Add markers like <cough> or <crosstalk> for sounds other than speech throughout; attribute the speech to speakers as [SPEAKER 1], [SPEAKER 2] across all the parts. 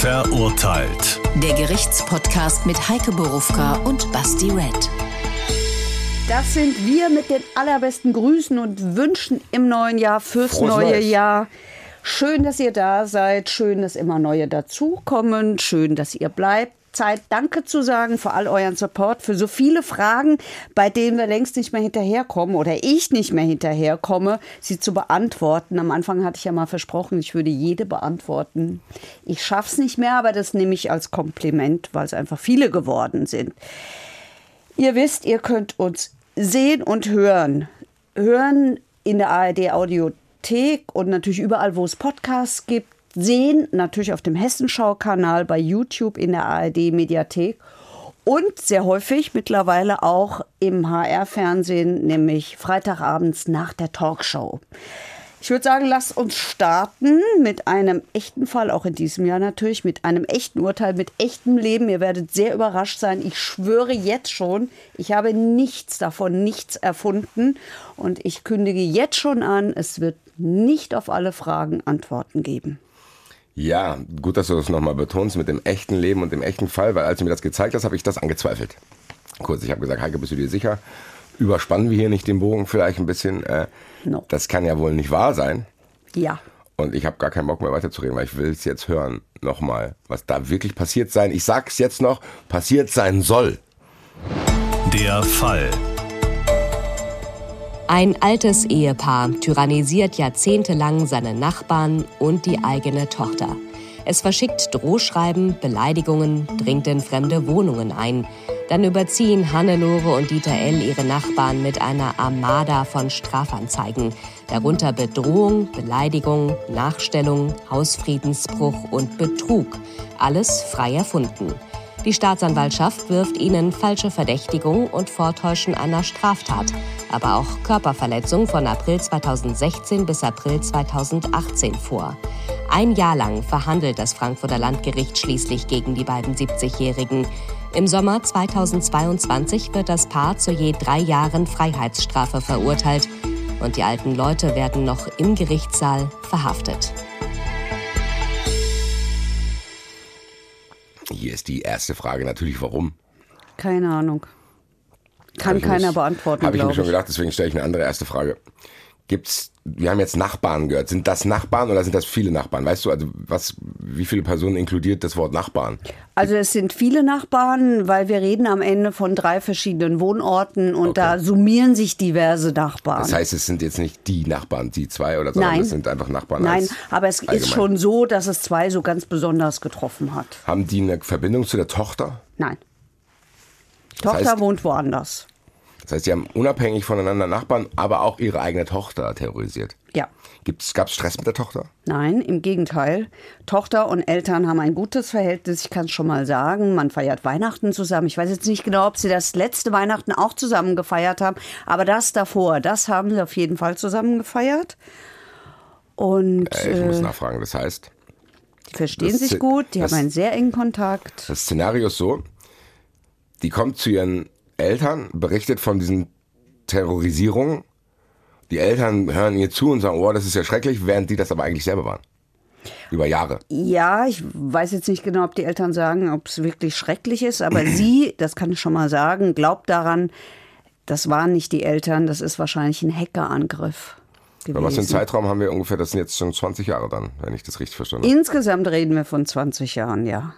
[SPEAKER 1] Verurteilt.
[SPEAKER 2] Der Gerichtspodcast mit Heike Borufka und Basti Red.
[SPEAKER 3] Das sind wir mit den allerbesten Grüßen und Wünschen im neuen Jahr fürs
[SPEAKER 4] Frohes
[SPEAKER 3] neue
[SPEAKER 4] Neues.
[SPEAKER 3] Jahr. Schön, dass ihr da seid. Schön, dass immer neue dazukommen. Schön, dass ihr bleibt. Zeit, Danke zu sagen für all euren Support, für so viele Fragen, bei denen wir längst nicht mehr hinterherkommen oder ich nicht mehr hinterherkomme, sie zu beantworten. Am Anfang hatte ich ja mal versprochen, ich würde jede beantworten. Ich schaff's nicht mehr, aber das nehme ich als Kompliment, weil es einfach viele geworden sind. Ihr wisst, ihr könnt uns sehen und hören. Hören in der ARD Audiothek und natürlich überall, wo es Podcasts gibt. Sehen natürlich auf dem Hessenschau-Kanal, bei YouTube in der ARD Mediathek und sehr häufig mittlerweile auch im HR-Fernsehen, nämlich Freitagabends nach der Talkshow. Ich würde sagen, lasst uns starten mit einem echten Fall, auch in diesem Jahr natürlich, mit einem echten Urteil, mit echtem Leben. Ihr werdet sehr überrascht sein. Ich schwöre jetzt schon, ich habe nichts davon, nichts erfunden. Und ich kündige jetzt schon an, es wird nicht auf alle Fragen Antworten geben.
[SPEAKER 4] Ja, gut, dass du das nochmal betonst mit dem echten Leben und dem echten Fall, weil als du mir das gezeigt hast, habe ich das angezweifelt. Kurz, ich habe gesagt, Heike, bist du dir sicher? Überspannen wir hier nicht den Bogen vielleicht ein bisschen? Äh,
[SPEAKER 3] No.
[SPEAKER 4] Das kann ja wohl nicht wahr sein.
[SPEAKER 3] Ja.
[SPEAKER 4] Und ich habe gar keinen Bock mehr weiterzureden, weil ich will es jetzt hören, nochmal, was da wirklich passiert sein. Ich sag's jetzt noch, passiert sein soll.
[SPEAKER 1] Der Fall.
[SPEAKER 5] Ein altes Ehepaar tyrannisiert jahrzehntelang seine Nachbarn und die eigene Tochter. Es verschickt Drohschreiben, Beleidigungen, dringt in fremde Wohnungen ein. Dann überziehen Hannelore und Dieter L. ihre Nachbarn mit einer Armada von Strafanzeigen. Darunter Bedrohung, Beleidigung, Nachstellung, Hausfriedensbruch und Betrug. Alles frei erfunden. Die Staatsanwaltschaft wirft ihnen falsche Verdächtigung und Vortäuschen einer Straftat, aber auch Körperverletzung von April 2016 bis April 2018 vor. Ein Jahr lang verhandelt das Frankfurter Landgericht schließlich gegen die beiden 70-Jährigen. Im Sommer 2022 wird das Paar zu je drei Jahren Freiheitsstrafe verurteilt und die alten Leute werden noch im Gerichtssaal verhaftet.
[SPEAKER 4] Hier ist die erste Frage natürlich, warum?
[SPEAKER 3] Keine Ahnung. Kann keiner
[SPEAKER 4] nicht-
[SPEAKER 3] beantworten,
[SPEAKER 4] Habe ich mir schon gedacht, deswegen stelle ich eine andere erste Frage. Gibt's, wir haben jetzt Nachbarn gehört. Sind das Nachbarn oder sind das viele Nachbarn? Weißt du, also was, wie viele Personen inkludiert das Wort Nachbarn?
[SPEAKER 3] Also es sind viele Nachbarn, weil wir reden am Ende von drei verschiedenen Wohnorten und
[SPEAKER 4] Okay.
[SPEAKER 3] da summieren sich diverse Nachbarn.
[SPEAKER 4] Das heißt, es sind jetzt nicht die Nachbarn, die zwei oder so, sondern
[SPEAKER 3] Nein.
[SPEAKER 4] es sind einfach Nachbarn.
[SPEAKER 3] Nein, aber es ist
[SPEAKER 4] allgemein.
[SPEAKER 3] schon so, dass es zwei so ganz besonders getroffen hat.
[SPEAKER 4] Haben die eine Verbindung zu der Tochter?
[SPEAKER 3] Nein. Die Tochter
[SPEAKER 4] heißt-
[SPEAKER 3] wohnt woanders.
[SPEAKER 4] Das heißt, sie haben unabhängig voneinander Nachbarn, aber auch ihre eigene Tochter terrorisiert.
[SPEAKER 3] Ja.
[SPEAKER 4] Gab es Stress mit der Tochter?
[SPEAKER 3] Nein, im Gegenteil. Tochter und Eltern haben ein gutes Verhältnis, ich kann es schon mal sagen. Man feiert Weihnachten zusammen. Ich weiß jetzt nicht genau, ob sie das letzte Weihnachten auch zusammen gefeiert haben, aber das davor, das haben sie auf jeden Fall zusammen gefeiert. Und
[SPEAKER 4] Äh, ich muss
[SPEAKER 3] äh,
[SPEAKER 4] nachfragen. Das heißt,
[SPEAKER 3] die verstehen
[SPEAKER 4] das
[SPEAKER 3] sich gut, die
[SPEAKER 4] das-
[SPEAKER 3] haben einen sehr engen Kontakt.
[SPEAKER 4] das Szenario ist so, die kommt zu ihren Eltern, berichtet von diesen Terrorisierungen. Die Eltern hören ihr zu und sagen, oh, das ist ja schrecklich, während die das aber eigentlich selber waren. Über Jahre.
[SPEAKER 3] Ja, ich weiß jetzt nicht genau, ob die Eltern sagen, ob es wirklich schrecklich ist, aber <clears throat> sie, das kann ich schon mal sagen, glaubt daran, das waren nicht die Eltern, das ist wahrscheinlich ein Hackerangriff.
[SPEAKER 4] Über was für einen
[SPEAKER 3] gewesen.
[SPEAKER 4] Zeitraum haben wir ungefähr? Das sind jetzt schon 20 Jahre dann, wenn ich das richtig verstanden habe.
[SPEAKER 3] Insgesamt reden wir von 20 Jahren, ja.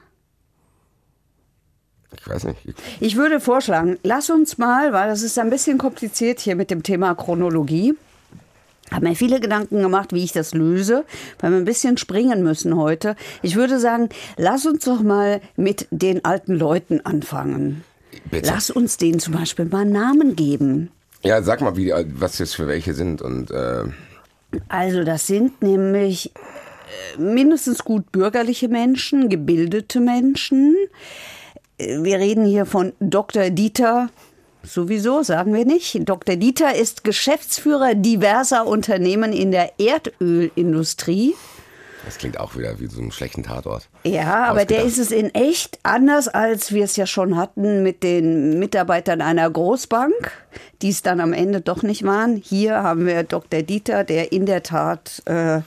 [SPEAKER 4] Ich weiß nicht. Ich,
[SPEAKER 3] würde vorschlagen, lass uns mal, weil das ist ein bisschen kompliziert hier mit dem Thema Chronologie. Habe mir viele Gedanken gemacht, wie ich das löse, weil wir ein bisschen springen müssen heute. Ich würde sagen, lass uns doch mal mit den alten Leuten anfangen.
[SPEAKER 4] bitte.
[SPEAKER 3] Lass uns denen zum Beispiel mal Namen geben.
[SPEAKER 4] Ja, sag mal, wie, was jetzt für welche sind und äh,
[SPEAKER 3] Also das sind nämlich äh, mindestens gut bürgerliche Menschen, gebildete Menschen. Wir reden hier von Dr. Dieter. Sowieso, sagen wir nicht. Dr. Dieter ist Geschäftsführer diverser Unternehmen in der Erdölindustrie.
[SPEAKER 4] das klingt auch wieder wie so einen schlechten Tatort.
[SPEAKER 3] Ja, aber der ist es in echt anders, als wir es ja schon hatten mit den Mitarbeitern einer Großbank. die es dann am Ende doch nicht waren. Hier haben wir Dr. Dieter, der in der Tat äh,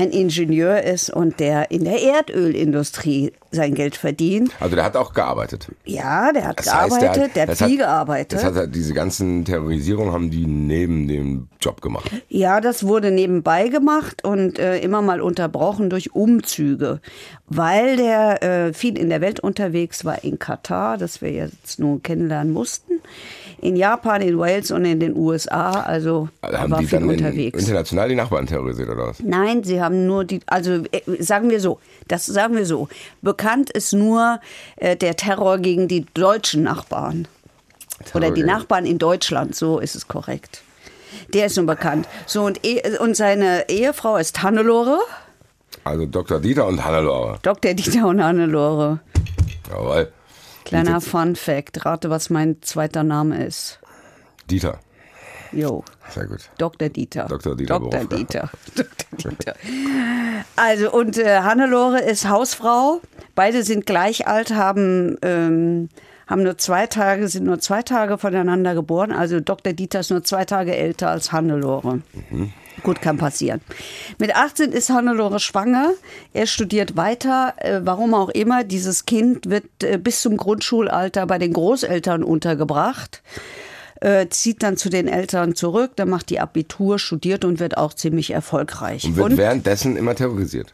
[SPEAKER 3] ein Ingenieur ist und der in der Erdölindustrie sein Geld verdient.
[SPEAKER 4] Also der hat auch gearbeitet.
[SPEAKER 3] Ja, der hat
[SPEAKER 4] Das heißt,
[SPEAKER 3] gearbeitet, der hat,
[SPEAKER 4] das
[SPEAKER 3] viel
[SPEAKER 4] hat,
[SPEAKER 3] gearbeitet.
[SPEAKER 4] Das hat halt diese ganzen Terrorisierungen haben die neben dem Job gemacht.
[SPEAKER 3] Ja, das wurde nebenbei gemacht und äh, immer mal unterbrochen durch Umzüge, weil der äh, viel in der Welt unterwegs war, in Katar, das wir jetzt nun kennenlernen mussten, in Japan, in Wales und in den USA, also
[SPEAKER 4] Also haben
[SPEAKER 3] war
[SPEAKER 4] die
[SPEAKER 3] viel
[SPEAKER 4] dann
[SPEAKER 3] unterwegs.
[SPEAKER 4] international die Nachbarn terrorisiert oder was?
[SPEAKER 3] Nein, sie haben nur die, also äh, sagen wir so, das sagen wir so. Bekannt ist nur äh, der Terror gegen die deutschen Nachbarn. Oder die Nachbarn in Deutschland, so ist es korrekt. Der ist nun bekannt. So, und, eh- und seine Ehefrau ist Hannelore,
[SPEAKER 4] Also Dr. Dieter und Hannelore.
[SPEAKER 3] Dr. Dieter und Hannelore.
[SPEAKER 4] Jawohl.
[SPEAKER 3] Kleiner Fun Fact, rate, was mein zweiter Name ist.
[SPEAKER 4] Dieter.
[SPEAKER 3] Jo.
[SPEAKER 4] Sehr gut.
[SPEAKER 3] Dr. Dieter.
[SPEAKER 4] Dr. Dieter
[SPEAKER 3] Dr.
[SPEAKER 4] Berufka.
[SPEAKER 3] Dieter. <laughs> Dr. Dieter. Also, und äh, Hannelore ist Hausfrau. Beide sind gleich alt, haben, ähm, haben nur zwei Tage, sind nur zwei Tage voneinander geboren. Also Dr. Dieter ist nur zwei Tage älter als Hannelore. Gut, kann passieren. Mit 18 ist Hannelore schwanger. Er studiert weiter. Äh, warum auch immer. Dieses Kind wird äh, bis zum Grundschulalter bei den Großeltern untergebracht. Äh, zieht dann zu den Eltern zurück, dann macht die Abitur, studiert und wird auch ziemlich erfolgreich.
[SPEAKER 4] Und wird währenddessen immer terrorisiert.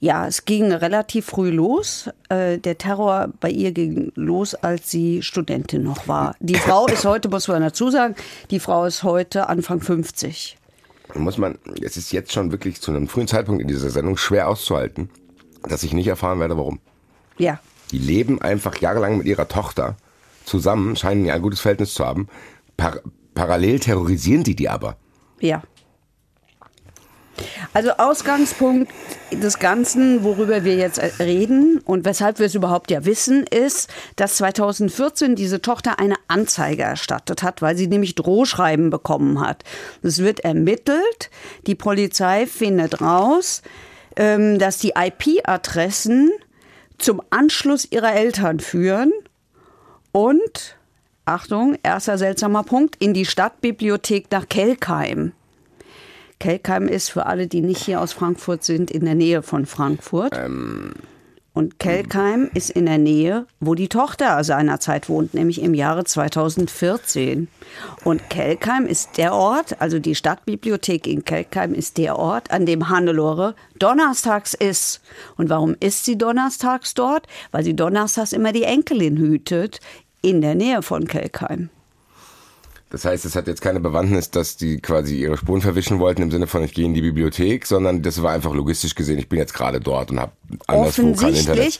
[SPEAKER 3] Ja, es ging relativ früh los. Äh, Der Terror bei ihr ging los, als sie Studentin noch war. Die Frau ist <laughs> heute, muss man dazu sagen, die Frau ist heute Anfang 50.
[SPEAKER 4] muss man, es ist jetzt schon wirklich zu einem frühen Zeitpunkt in dieser Sendung schwer auszuhalten, dass ich nicht erfahren werde, warum.
[SPEAKER 3] Ja,
[SPEAKER 4] Die leben einfach jahrelang mit ihrer Tochter zusammen, scheinen ja ein gutes Verhältnis zu haben. Par parallel terrorisieren die die aber.
[SPEAKER 3] ja. Also Ausgangspunkt des Ganzen, worüber wir jetzt reden und weshalb wir es überhaupt ja wissen, ist, dass 2014 diese Tochter eine Anzeige erstattet hat, weil sie nämlich Drohschreiben bekommen hat. Es wird ermittelt, die Polizei findet raus, ähm, dass die IP-Adressen zum Anschluss ihrer Eltern führen und, Achtung, erster seltsamer Punkt, in die Stadtbibliothek nach Kelkheim. Kelkheim ist für alle, die nicht hier aus Frankfurt sind, in der Nähe von Frankfurt. Und Kelkheim ist in der Nähe, wo die Tochter seinerzeit wohnt, nämlich im Jahre 2014. Und Kelkheim ist der Ort, also die Stadtbibliothek in Kelkheim ist der Ort, an dem Hannelore donnerstags ist. Und warum ist sie donnerstags dort? Weil sie donnerstags immer die Enkelin hütet, in der Nähe von Kelkheim.
[SPEAKER 4] Das heißt, es hat jetzt keine Bewandtnis, dass die quasi ihre Spuren verwischen wollten im Sinne von ich gehe in die Bibliothek, sondern das war einfach logistisch gesehen, ich bin jetzt gerade dort und habe anderswo kein Internet.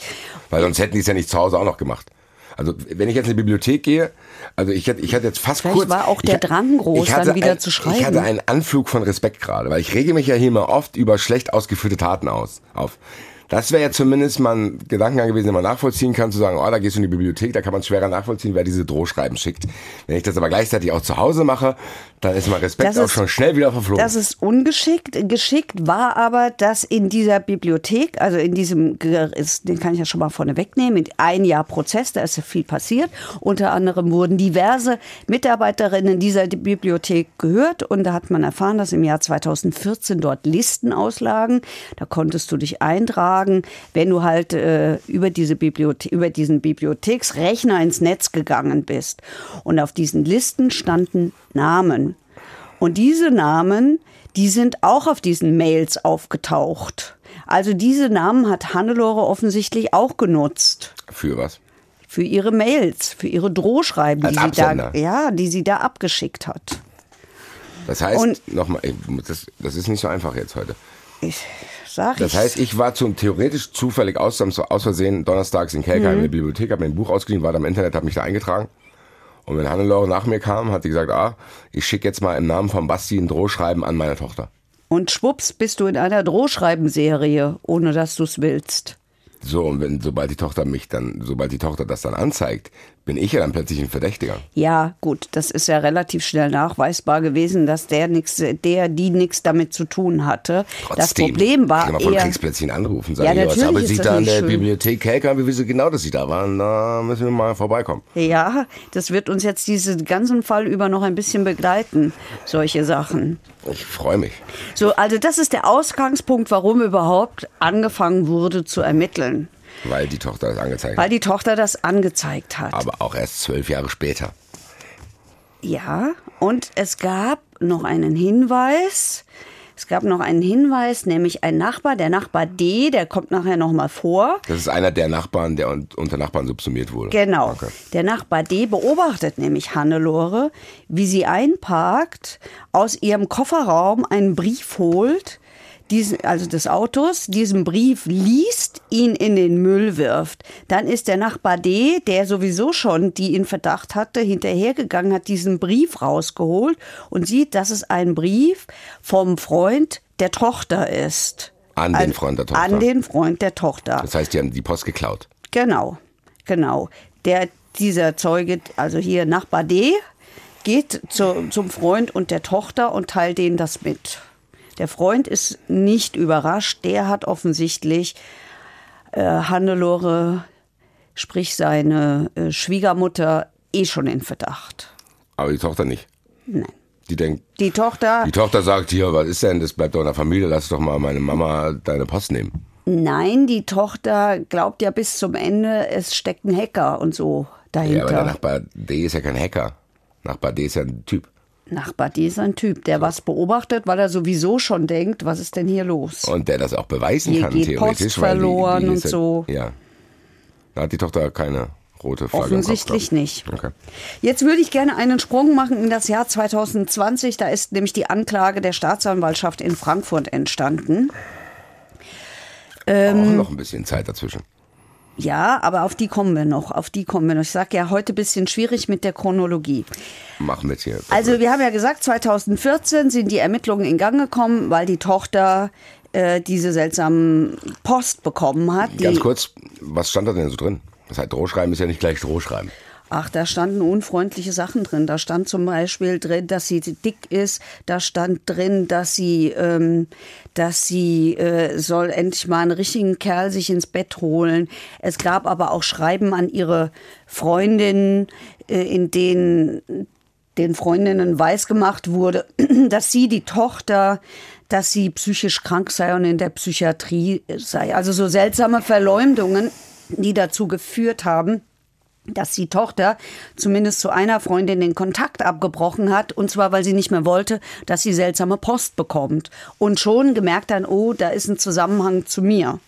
[SPEAKER 4] Weil sonst hätten die es ja nicht zu Hause auch noch gemacht. Also wenn ich jetzt in die Bibliothek gehe, also ich hatte, ich hatte jetzt fast
[SPEAKER 3] Vielleicht
[SPEAKER 4] kurz...
[SPEAKER 3] war auch der
[SPEAKER 4] ich,
[SPEAKER 3] Drang groß,
[SPEAKER 4] ich hatte
[SPEAKER 3] dann wieder
[SPEAKER 4] ein,
[SPEAKER 3] zu
[SPEAKER 4] Ich
[SPEAKER 3] schreiben.
[SPEAKER 4] hatte einen Anflug von Respekt gerade, weil ich rege mich ja hier mal oft über schlecht ausgeführte Taten aus, auf. Das wäre ja zumindest mal ein Gedankengang gewesen, den man nachvollziehen kann, zu sagen, oh, da gehst du in die Bibliothek, da kann man schwerer nachvollziehen, wer diese Drohschreiben schickt. Wenn ich das aber gleichzeitig auch zu Hause mache, dann ist mein Respekt
[SPEAKER 3] Das
[SPEAKER 4] auch
[SPEAKER 3] ist-
[SPEAKER 4] schon schnell wieder verflogen.
[SPEAKER 3] Das ist ungeschickt. Geschickt war aber, dass in dieser Bibliothek, also in diesem, den kann ich ja schon mal vorne wegnehmen, in ein Jahr Prozess, da ist ja viel passiert. Unter anderem wurden diverse Mitarbeiterinnen dieser Bibliothek gehört und da hat man erfahren, dass im Jahr 2014 dort Listen auslagen. Da konntest du dich eintragen, wenn du halt äh, über, diese Bibliothe über diesen Bibliotheksrechner ins Netz gegangen bist. Und auf diesen Listen standen Namen. Und diese Namen, die sind auch auf diesen Mails aufgetaucht. Also diese Namen hat Hannelore offensichtlich auch genutzt
[SPEAKER 4] Für was?
[SPEAKER 3] für ihre Mails, für ihre Drohschreiben,
[SPEAKER 4] Als
[SPEAKER 3] die sie da, ja, die sie da abgeschickt hat.
[SPEAKER 4] Das heißt, nochmal, das, das ist nicht so einfach jetzt heute.
[SPEAKER 3] Ich sag
[SPEAKER 4] Das
[SPEAKER 3] ich.
[SPEAKER 4] heißt, ich war zum theoretisch zufällig aus, aus Versehen donnerstags in Kelkheim
[SPEAKER 3] Mhm.
[SPEAKER 4] in der Bibliothek, habe mir ein Buch ausgeliehen, war da im Internet, habe mich da eingetragen. Und wenn Hannelore nach mir kam, hat sie gesagt, ah, ich schicke jetzt mal im Namen von Basti ein Drohschreiben an meine Tochter.
[SPEAKER 3] Und schwupps bist du in einer Drohschreibenserie, ohne dass du es willst.
[SPEAKER 4] So, und wenn, sobald die Tochter mich dann, sobald die Tochter das dann anzeigt, bin ich ja dann plötzlich ein Verdächtiger.
[SPEAKER 3] Ja, gut, das ist ja relativ schnell nachweisbar gewesen, dass der nix, der, die nichts damit zu tun hatte. das
[SPEAKER 4] Trotzdem.
[SPEAKER 3] Problem war
[SPEAKER 4] Ich kann von
[SPEAKER 3] eher,
[SPEAKER 4] Kriegsplötzlich anrufen, sagen,
[SPEAKER 3] Ja,
[SPEAKER 4] ja, was
[SPEAKER 3] natürlich
[SPEAKER 4] aber
[SPEAKER 3] ist
[SPEAKER 4] Sie
[SPEAKER 3] das
[SPEAKER 4] da an
[SPEAKER 3] nicht
[SPEAKER 4] der
[SPEAKER 3] schön.
[SPEAKER 4] Bibliothek Helker, wie wissen genau, dass Sie da waren? Da müssen wir mal vorbeikommen.
[SPEAKER 3] ja, das wird uns jetzt diesen ganzen Fall über noch ein bisschen begleiten, solche Sachen.
[SPEAKER 4] Ich freue mich.
[SPEAKER 3] So, also das ist der Ausgangspunkt, warum überhaupt angefangen wurde zu ermitteln.
[SPEAKER 4] Weil die Tochter das angezeigt
[SPEAKER 3] Weil
[SPEAKER 4] hat.
[SPEAKER 3] die Tochter das angezeigt hat.
[SPEAKER 4] Aber auch erst zwölf Jahre später.
[SPEAKER 3] Ja, und es gab noch einen Hinweis. Es gab noch einen Hinweis, nämlich ein Nachbar, der Nachbar D, der kommt nachher nochmal vor.
[SPEAKER 4] Das ist einer der Nachbarn, der un unter Nachbarn subsumiert wurde.
[SPEAKER 3] Genau.
[SPEAKER 4] Okay.
[SPEAKER 3] Der Nachbar D beobachtet nämlich Hannelore, wie sie einparkt, aus ihrem Kofferraum einen Brief holt, diesen, also des Autos, diesen Brief liest, ihn in den Müll wirft. Dann ist der Nachbar D, der sowieso schon die in Verdacht hatte, hinterhergegangen, hat diesen Brief rausgeholt und sieht, dass es ein Brief vom Freund der Tochter ist.
[SPEAKER 4] An den Freund der Tochter.
[SPEAKER 3] An den Freund der Tochter.
[SPEAKER 4] Das heißt, die haben die Post geklaut.
[SPEAKER 3] Genau, genau. Der, dieser Zeuge, also hier Nachbar D, geht zu, zum Freund und der Tochter und teilt denen das mit. Der Freund ist nicht überrascht, der hat offensichtlich äh, Hannelore, sprich seine äh, Schwiegermutter, eh schon in Verdacht.
[SPEAKER 4] Aber die Tochter nicht.
[SPEAKER 3] Nein.
[SPEAKER 4] Die denkt,
[SPEAKER 3] Die Tochter,
[SPEAKER 4] die Tochter sagt hier, was ist denn, das bleibt doch in der Familie, lass doch mal meine Mama deine Post nehmen.
[SPEAKER 3] nein, die Tochter glaubt ja bis zum Ende, es steckt ein Hacker und so dahinter.
[SPEAKER 4] Ja, aber der Nachbar D ist ja kein Hacker. Nachbar D ist ja ein Typ.
[SPEAKER 3] Nachbar, die ist ein Typ, der was beobachtet, weil er sowieso schon denkt, was ist denn hier los?
[SPEAKER 4] Und der das auch beweisen
[SPEAKER 3] Hier
[SPEAKER 4] kann,
[SPEAKER 3] geht
[SPEAKER 4] theoretisch.
[SPEAKER 3] Post
[SPEAKER 4] weil die-
[SPEAKER 3] verloren
[SPEAKER 4] die
[SPEAKER 3] und so.
[SPEAKER 4] Ja. Da hat die Tochter keine rote Flagge
[SPEAKER 3] Offensichtlich nicht.
[SPEAKER 4] Okay.
[SPEAKER 3] Jetzt würde ich gerne einen Sprung machen in das Jahr 2020. Da ist nämlich die Anklage der Staatsanwaltschaft in Frankfurt entstanden. Ähm,
[SPEAKER 4] auch noch ein bisschen Zeit dazwischen.
[SPEAKER 3] Ja, aber auf die kommen wir noch. Auf die kommen wir noch. Ich sage ja heute ein bisschen schwierig mit der Chronologie.
[SPEAKER 4] Mach mit hier.
[SPEAKER 3] Also wir haben ja gesagt, 2014 sind die Ermittlungen in Gang gekommen, weil die Tochter äh, diese seltsamen Post bekommen hat.
[SPEAKER 4] Ganz kurz, was stand da denn so drin? Das heißt, Drohschreiben ist ja nicht gleich Drohschreiben.
[SPEAKER 3] Ach, da standen unfreundliche Sachen drin. Da stand zum Beispiel drin, dass sie dick ist. Da stand drin, dass sie, ähm, dass sie äh, soll endlich mal einen richtigen Kerl sich ins Bett holen. Es gab aber auch Schreiben an ihre Freundinnen, äh, in denen den Freundinnen weisgemacht wurde, <clears throat> dass sie die Tochter, dass sie psychisch krank sei und in der Psychiatrie sei. Also so seltsame Verleumdungen, die dazu geführt haben, dass die Tochter zumindest zu einer Freundin den Kontakt abgebrochen hat, und zwar weil sie nicht mehr wollte, dass sie seltsame Post bekommt. Und schon gemerkt dann, oh, da ist ein Zusammenhang zu mir.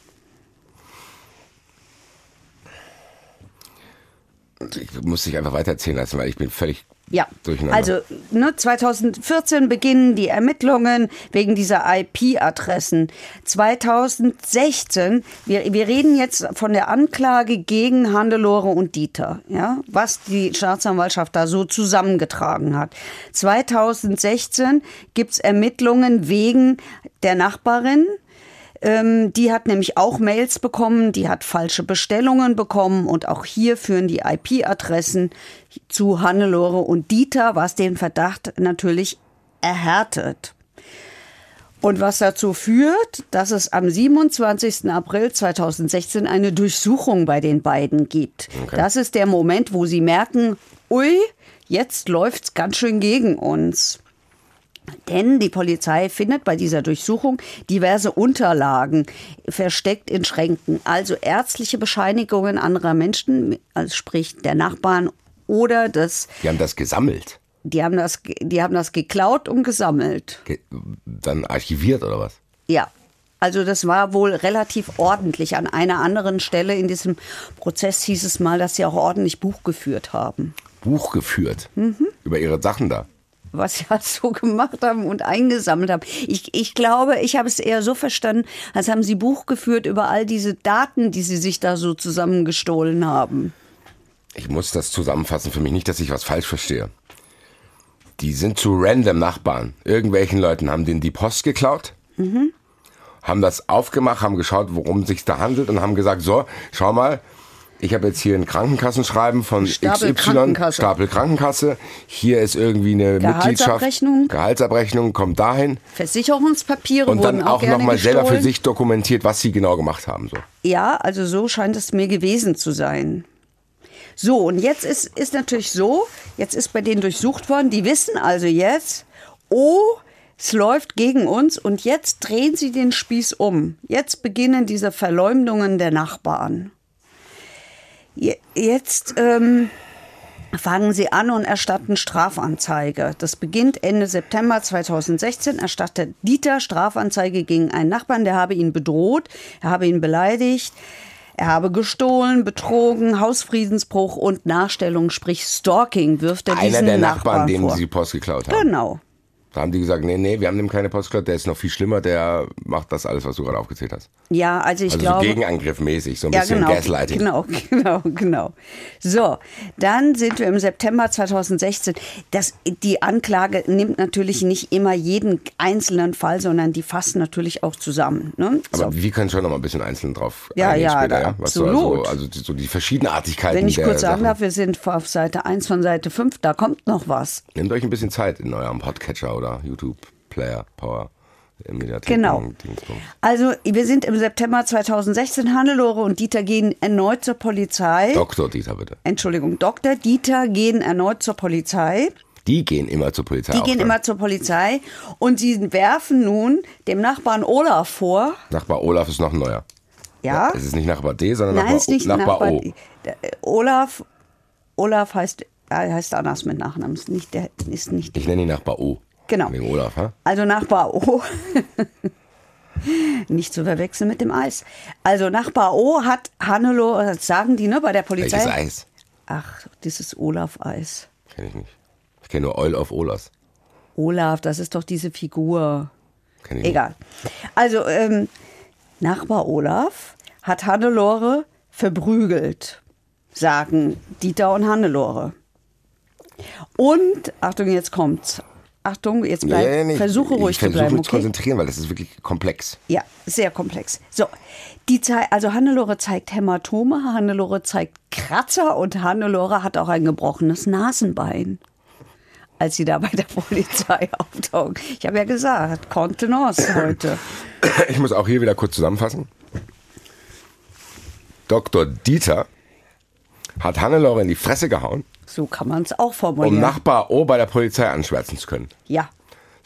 [SPEAKER 4] Ich muss dich einfach weitererzählen lassen, weil ich bin völlig
[SPEAKER 3] Ja, also ne, 2014 beginnen die Ermittlungen wegen dieser IP-Adressen. 2016, wir, wir reden jetzt von der Anklage gegen Handelore und Dieter, ja, was die Staatsanwaltschaft da so zusammengetragen hat. 2016 gibt's Ermittlungen wegen der Nachbarin, ähm, die hat nämlich auch Mails bekommen, die hat falsche Bestellungen bekommen und auch hier führen die IP-Adressen zu Hannelore und Dieter, was den Verdacht natürlich erhärtet. Und was dazu führt, dass es am 27. April 2016 eine Durchsuchung bei den beiden gibt. Das ist der Moment, wo sie merken, ui, jetzt läuft's ganz schön gegen uns. Denn die Polizei findet bei dieser Durchsuchung diverse Unterlagen versteckt in Schränken, also ärztliche Bescheinigungen anderer Menschen, also sprich der Nachbarn oder das,
[SPEAKER 4] die haben das gesammelt.
[SPEAKER 3] die haben das, die haben das geklaut und gesammelt.
[SPEAKER 4] Ge dann archiviert oder was?
[SPEAKER 3] Ja. Also das war wohl relativ ordentlich. An einer anderen Stelle in diesem Prozess hieß es mal, dass sie auch ordentlich Buch geführt haben.
[SPEAKER 4] Buch geführt.
[SPEAKER 3] Mhm.
[SPEAKER 4] Über ihre Sachen da.
[SPEAKER 3] Was sie <laughs> halt so gemacht haben und eingesammelt haben. Ich, ich glaube, ich habe es eher so verstanden, als haben sie Buch geführt über all diese Daten, die sie sich da so zusammengestohlen haben.
[SPEAKER 4] Ich muss das zusammenfassen für mich nicht, dass ich was falsch verstehe. Die sind zu random Nachbarn. Irgendwelchen Leuten haben denen die Post geklaut, haben das aufgemacht, haben geschaut, worum es sich da handelt und haben gesagt, so, schau mal, ich habe jetzt hier ein Krankenkassenschreiben von
[SPEAKER 3] Stapel
[SPEAKER 4] XY,
[SPEAKER 3] Krankenkasse.
[SPEAKER 4] Stapel Krankenkasse. Hier ist irgendwie eine Mitgliedschaft.
[SPEAKER 3] Gehaltsabrechnung.
[SPEAKER 4] Gehaltsabrechnung kommt dahin.
[SPEAKER 3] Versicherungspapiere
[SPEAKER 4] Und
[SPEAKER 3] wurden
[SPEAKER 4] dann
[SPEAKER 3] auch,
[SPEAKER 4] auch nochmal selber für sich dokumentiert, was sie genau gemacht haben. So.
[SPEAKER 3] Ja, also so scheint es mir gewesen zu sein. So, und jetzt ist, ist natürlich so, jetzt ist bei denen durchsucht worden, die wissen also jetzt, oh, es läuft gegen uns und jetzt drehen sie den Spieß um. Jetzt beginnen diese Verleumdungen der Nachbarn. Je- Jetzt ähm, fangen sie an und erstatten Strafanzeige. Das beginnt Ende September 2016. Erstattet Dieter Strafanzeige gegen einen Nachbarn, der habe ihn bedroht, er habe ihn beleidigt. Er habe gestohlen, betrogen, Hausfriedensbruch und Nachstellung, sprich Stalking, wirft er
[SPEAKER 4] Einer
[SPEAKER 3] diesen
[SPEAKER 4] der Nachbarn, dem
[SPEAKER 3] vor.
[SPEAKER 4] sie die Post geklaut haben.
[SPEAKER 3] Genau.
[SPEAKER 4] Da haben die gesagt, nee, nee, wir haben dem keine Post geklaut, der ist noch viel schlimmer, der macht das alles, was du gerade aufgezählt hast.
[SPEAKER 3] Ja, also ich
[SPEAKER 4] Also
[SPEAKER 3] glaube.
[SPEAKER 4] so Gegenangriffmäßig, so ein
[SPEAKER 3] Ja,
[SPEAKER 4] bisschen
[SPEAKER 3] genau,
[SPEAKER 4] Gaslighting.
[SPEAKER 3] Genau, <laughs> genau, genau. So, dann sind wir im September 2016. Das, die Anklage nimmt natürlich nicht immer jeden einzelnen Fall, sondern die fassen natürlich auch zusammen. Ne?
[SPEAKER 4] Aber
[SPEAKER 3] So.
[SPEAKER 4] wir können schon noch mal ein bisschen einzeln drauf
[SPEAKER 3] Ja, ja,
[SPEAKER 4] später, ja? Was so,
[SPEAKER 3] absolut.
[SPEAKER 4] also, also die- so die Verschiedenartigkeiten
[SPEAKER 3] Wenn ich kurz sagen
[SPEAKER 4] Sachen.
[SPEAKER 3] darf, wir sind auf Seite 1 von Seite 5, da kommt noch was.
[SPEAKER 4] Nehmt euch ein bisschen Zeit in eurem Podcatcher oder YouTube-Player, Power, im Mediathek.
[SPEAKER 3] Genau. Also, wir sind im September 2016. Hannelore und Dieter gehen erneut zur Polizei.
[SPEAKER 4] Dr. Dieter, bitte.
[SPEAKER 3] Entschuldigung, Dr. Dieter gehen erneut zur Polizei.
[SPEAKER 4] Die gehen immer zur Polizei.
[SPEAKER 3] Die gehen
[SPEAKER 4] dann.
[SPEAKER 3] immer zur Polizei und sie werfen nun dem Nachbarn Olaf vor,
[SPEAKER 4] Nachbar Olaf ist noch ein neuer.
[SPEAKER 3] ja,
[SPEAKER 4] Es ist nicht Nachbar D, sondern
[SPEAKER 3] nein,
[SPEAKER 4] Nachbar,
[SPEAKER 3] ist nicht
[SPEAKER 4] Nachbar,
[SPEAKER 3] Nachbar,
[SPEAKER 4] O.
[SPEAKER 3] Äh, Olaf, Olaf heißt, er heißt anders mit Nachnamen, ist nicht der, ist nicht,
[SPEAKER 4] Ich nenne ihn Nachbar O.
[SPEAKER 3] Genau.
[SPEAKER 4] Wegen Olaf, ha?
[SPEAKER 3] also Nachbar O, <laughs> nicht zu verwechseln mit dem Eis. Also Nachbar O hat Hannelore, das sagen die ne, bei der Polizei.
[SPEAKER 4] Welches Eis?
[SPEAKER 3] Ach, dieses Olaf-Eis.
[SPEAKER 4] Kenn ich nicht. Ich kenne nur Oil of Olas.
[SPEAKER 3] Olaf, das ist doch diese Figur.
[SPEAKER 4] Kenn ich nicht.
[SPEAKER 3] Egal. Also, ähm, Nachbar Olaf hat Hannelore verprügelt, sagen Dieter und Hannelore. Und, Achtung, jetzt kommt's. Achtung, jetzt bleib,
[SPEAKER 4] Nee, nee, nee.
[SPEAKER 3] versuche ruhig
[SPEAKER 4] ich
[SPEAKER 3] zu
[SPEAKER 4] versuche
[SPEAKER 3] bleiben,
[SPEAKER 4] zu
[SPEAKER 3] okay?
[SPEAKER 4] konzentrieren, weil das ist wirklich komplex.
[SPEAKER 3] Ja, sehr komplex. So, die zei also Hannelore zeigt Hämatome, Hannelore zeigt Kratzer und Hannelore hat auch ein gebrochenes Nasenbein. Als sie da bei der Polizei <laughs> auftauchen. Ich habe ja gesagt, Kontenance heute. <coughs>
[SPEAKER 4] Ich muss auch hier wieder kurz zusammenfassen. Dr. Dieter hat Hannelore in die Fresse gehauen,
[SPEAKER 3] So kann man es auch
[SPEAKER 4] um
[SPEAKER 3] formulieren.
[SPEAKER 4] Nachbar O bei der Polizei anschwärzen zu können.
[SPEAKER 3] ja,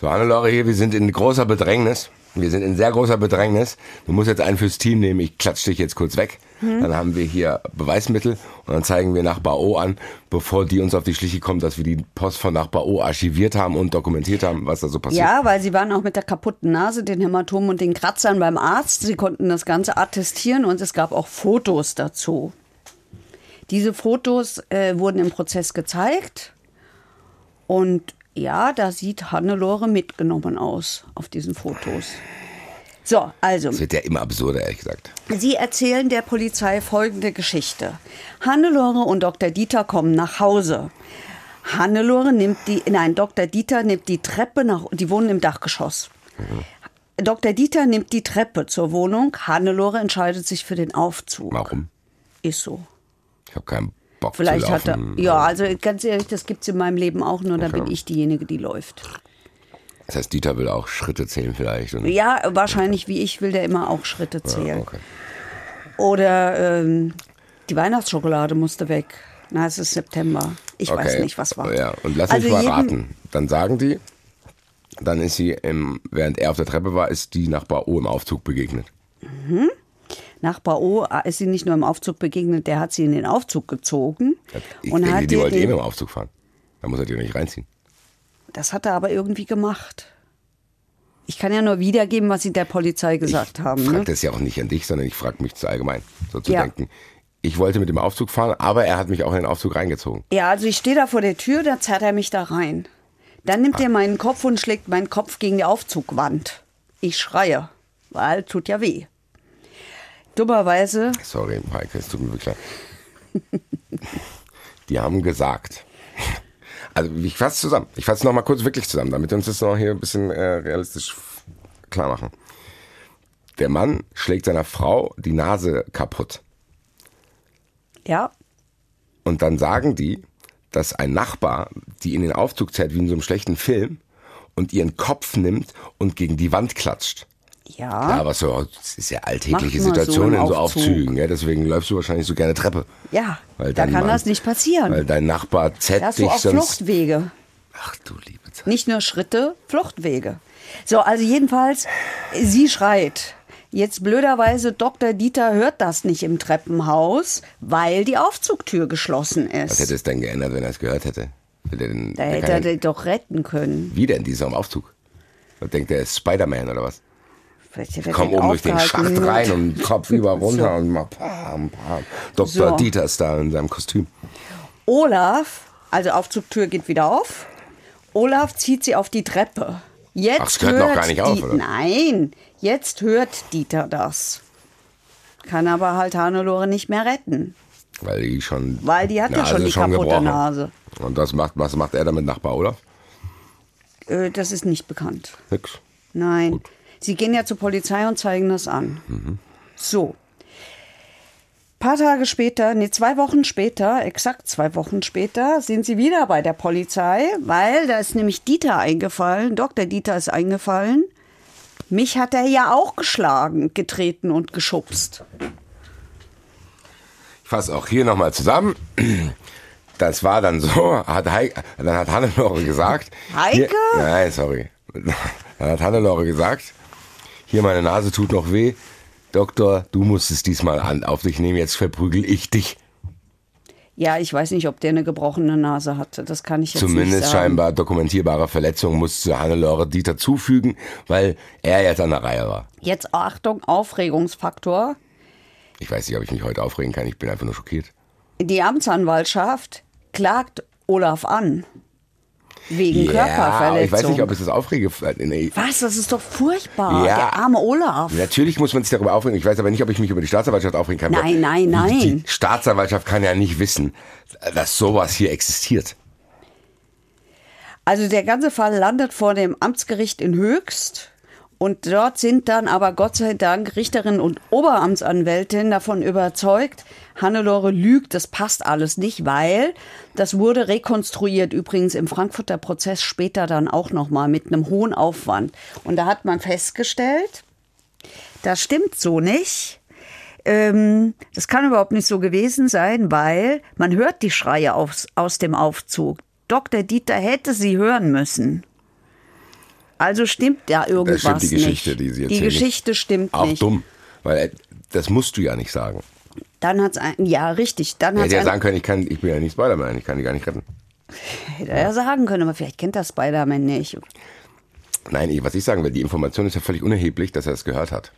[SPEAKER 4] So, Hannelore hier, wir sind in großer Bedrängnis. Wir sind in sehr großer Bedrängnis. Du musst jetzt einen fürs Team nehmen. Ich klatsche dich jetzt kurz weg.
[SPEAKER 3] Hm.
[SPEAKER 4] Dann haben wir hier Beweismittel und dann zeigen wir Nachbar O an, bevor die uns auf die Schliche kommen, dass wir die Post von Nachbar O archiviert haben und dokumentiert haben, was da so passiert.
[SPEAKER 3] ja, weil sie waren auch mit der kaputten Nase, den Hämatomen und den Kratzern beim Arzt. Sie konnten das Ganze attestieren und es gab auch Fotos dazu. Diese Fotos äh, wurden im Prozess gezeigt und ja, da sieht Hannelore mitgenommen aus auf diesen Fotos. So, also.
[SPEAKER 4] Das wird ja immer absurder, ehrlich gesagt.
[SPEAKER 3] Sie erzählen der Polizei folgende Geschichte. Hannelore und Dr. Dieter kommen nach Hause. Hannelore nimmt die, nein, Dr. Dieter nimmt die Treppe nach, die wohnen im Dachgeschoss. Dr. Dieter nimmt die Treppe zur Wohnung. Hannelore entscheidet sich für den Aufzug.
[SPEAKER 4] Warum?
[SPEAKER 3] Ist so.
[SPEAKER 4] Ich habe keinen Bock
[SPEAKER 3] Vielleicht
[SPEAKER 4] zu
[SPEAKER 3] hat er,
[SPEAKER 4] laufen.
[SPEAKER 3] ja, also ganz ehrlich, das gibt's in meinem Leben auch, nur da
[SPEAKER 4] Okay.
[SPEAKER 3] bin ich diejenige, die läuft.
[SPEAKER 4] Das heißt, Dieter will auch Schritte zählen vielleicht.
[SPEAKER 3] Ja, wahrscheinlich wie ich will der immer auch Schritte zählen.
[SPEAKER 4] okay.
[SPEAKER 3] Oder ähm, die Weihnachtsschokolade musste weg. Na, es ist September. Ich weiß
[SPEAKER 4] Okay.
[SPEAKER 3] nicht, was war.
[SPEAKER 4] Ja, und lass
[SPEAKER 3] Also
[SPEAKER 4] mich mal
[SPEAKER 3] jeden-
[SPEAKER 4] raten. Dann sagen die, dann ist sie, im, während er auf der Treppe war, ist die Nachbar O im Aufzug begegnet.
[SPEAKER 3] Nachbar O äh, ist sie nicht nur im Aufzug begegnet, der hat sie in den Aufzug gezogen.
[SPEAKER 4] Ich
[SPEAKER 3] und
[SPEAKER 4] denke,
[SPEAKER 3] hat
[SPEAKER 4] die wollte eh mit dem Aufzug fahren. Da muss er die nicht reinziehen.
[SPEAKER 3] Das hat er aber irgendwie gemacht. Ich kann ja nur wiedergeben, was sie der Polizei gesagt
[SPEAKER 4] ich
[SPEAKER 3] haben.
[SPEAKER 4] frage
[SPEAKER 3] Ne?
[SPEAKER 4] das ja auch nicht an dich, sondern ich frage mich zu allgemein. So zu
[SPEAKER 3] Ja.
[SPEAKER 4] denken, ich wollte mit dem Aufzug fahren, aber er hat mich auch in den Aufzug reingezogen.
[SPEAKER 3] Ja, also ich stehe da vor der Tür, da zerrt er mich da rein. Dann nimmt er meinen Kopf und schlägt meinen Kopf gegen die Aufzugwand. Ich schreie, weil tut ja weh. Dummerweise,
[SPEAKER 4] Sorry, Heike, es tut mir wirklich leid. Die haben gesagt. Also ich fasse zusammen. Ich fasse noch mal kurz wirklich zusammen, damit wir uns das noch hier ein bisschen äh, realistisch klar machen. Der Mann schlägt seiner Frau die Nase kaputt.
[SPEAKER 3] Ja,
[SPEAKER 4] Und dann sagen die, dass ein Nachbar die in den Aufzug zerrt wie in so einem schlechten Film und ihren Kopf nimmt und gegen die Wand klatscht.
[SPEAKER 3] Ja.
[SPEAKER 4] Ja, aber so, das ist ja alltägliche
[SPEAKER 3] Macht man so
[SPEAKER 4] Situation
[SPEAKER 3] im
[SPEAKER 4] in so
[SPEAKER 3] Aufzug.
[SPEAKER 4] Aufzügen. Ja, deswegen läufst du wahrscheinlich so gerne Treppe.
[SPEAKER 3] Ja,
[SPEAKER 4] Weil
[SPEAKER 3] da
[SPEAKER 4] dein
[SPEAKER 3] kann
[SPEAKER 4] Mann-
[SPEAKER 3] das nicht passieren.
[SPEAKER 4] Weil dein Nachbar
[SPEAKER 3] Da
[SPEAKER 4] zerrt
[SPEAKER 3] hast du
[SPEAKER 4] dich
[SPEAKER 3] auch
[SPEAKER 4] sonst.
[SPEAKER 3] Fluchtwege.
[SPEAKER 4] Ach du liebe Zeit.
[SPEAKER 3] Nicht nur Schritte, Fluchtwege. So, also jedenfalls, sie schreit. Jetzt blöderweise, Dr. Dieter hört das nicht im Treppenhaus, weil die Aufzugtür geschlossen
[SPEAKER 4] Was
[SPEAKER 3] ist.
[SPEAKER 4] hätte es denn geändert, wenn er es gehört hätte? Denn,
[SPEAKER 3] Da hätte
[SPEAKER 4] kann
[SPEAKER 3] er den doch retten können.
[SPEAKER 4] Wie denn, dieser Aufzug? Was denkt der, ist Spider-Man oder was?
[SPEAKER 3] Vielleicht hätte er
[SPEAKER 4] Komm
[SPEAKER 3] den
[SPEAKER 4] oben durch den Schacht rein und Kopf über <laughs> runter
[SPEAKER 3] So.
[SPEAKER 4] und mach pam, pam. Dr.
[SPEAKER 3] So.
[SPEAKER 4] Dieter ist da in seinem Kostüm.
[SPEAKER 3] Olaf, also Aufzugtür geht wieder auf. Olaf zieht sie auf die Treppe. Jetzt
[SPEAKER 4] Ach, es hört noch gar nicht auf,
[SPEAKER 3] Die-
[SPEAKER 4] oder?
[SPEAKER 3] Nein, jetzt hört Dieter das. Kann aber halt Hannelore nicht mehr retten.
[SPEAKER 4] Weil die schon.
[SPEAKER 3] Weil die hat ja schon die
[SPEAKER 4] schon
[SPEAKER 3] kaputte
[SPEAKER 4] gebrochen.
[SPEAKER 3] Nase.
[SPEAKER 4] Und das macht, was macht er damit Nachbar Olaf?
[SPEAKER 3] Äh, das ist nicht bekannt.
[SPEAKER 4] Nix.
[SPEAKER 3] Nein.
[SPEAKER 4] Gut.
[SPEAKER 3] Sie gehen ja zur Polizei und zeigen das an. So. Paar Tage später, nee, zwei Wochen später, exakt zwei Wochen später, sind sie wieder bei der Polizei, weil da ist nämlich Dieter eingefallen, Dr. Dieter ist eingefallen. Mich hat er ja auch geschlagen, getreten und geschubst.
[SPEAKER 4] Ich fasse auch hier nochmal zusammen. Das war dann so, hat Heike, dann hat Hannelore gesagt.
[SPEAKER 3] Heike?
[SPEAKER 4] Hier, nein, sorry. Dann hat Hannelore gesagt, hier meine Nase tut noch weh. Doktor, du musst es diesmal an, auf dich nehmen, jetzt verprügel ich dich.
[SPEAKER 3] Ja, ich weiß nicht, ob der eine gebrochene Nase hatte. Das kann ich jetzt
[SPEAKER 4] Zumindest
[SPEAKER 3] nicht sagen.
[SPEAKER 4] scheinbar dokumentierbare Verletzungen musste Hannelore Dieter zufügen, weil er jetzt an der Reihe war.
[SPEAKER 3] Jetzt Achtung, Aufregungsfaktor.
[SPEAKER 4] Ich weiß nicht, ob ich mich heute aufregen kann, ich bin einfach nur schockiert.
[SPEAKER 3] Die Amtsanwaltschaft klagt Olaf an. Wegen Körperverletzung.
[SPEAKER 4] ich weiß nicht, ob es das aufrege. Nee.
[SPEAKER 3] Was? Das ist doch furchtbar.
[SPEAKER 4] Ja.
[SPEAKER 3] Der arme Olaf.
[SPEAKER 4] Natürlich muss man sich darüber aufregen. Ich weiß aber nicht, ob ich mich über die Staatsanwaltschaft aufregen kann.
[SPEAKER 3] Nein, nein, nein.
[SPEAKER 4] Die Staatsanwaltschaft kann ja nicht wissen, dass sowas hier existiert.
[SPEAKER 3] Also der ganze Fall landet vor dem Amtsgericht in Höchst. Und dort sind dann aber Gott sei Dank Richterin und Oberamtsanwältin davon überzeugt, Hannelore lügt, das passt alles nicht, weil das wurde rekonstruiert, übrigens im Frankfurter Prozess später dann auch nochmal mit einem hohen Aufwand. Und da hat man festgestellt, das stimmt so nicht. Ähm, das kann überhaupt nicht so gewesen sein, weil man hört die Schreie aus, aus dem Aufzug. Dr. Dieter hätte sie hören müssen. Also stimmt da irgendwas
[SPEAKER 4] Das stimmt die Geschichte,
[SPEAKER 3] nicht.
[SPEAKER 4] die sie
[SPEAKER 3] Die
[SPEAKER 4] erzählen.
[SPEAKER 3] Geschichte stimmt
[SPEAKER 4] Auch
[SPEAKER 3] nicht.
[SPEAKER 4] dumm. Weil äh, das musst du ja nicht sagen.
[SPEAKER 3] Dann hat's ein, ja richtig, dann
[SPEAKER 4] Er
[SPEAKER 3] hat's
[SPEAKER 4] hätte ja sagen können, ich, kann, ich bin ja nicht Spider-Man, ich kann die gar nicht retten.
[SPEAKER 3] hätte er ja sagen können, aber vielleicht kennt das Spider-Man nicht.
[SPEAKER 4] Nein, was ich sagen will, die Information ist ja völlig unerheblich, dass er das gehört hat.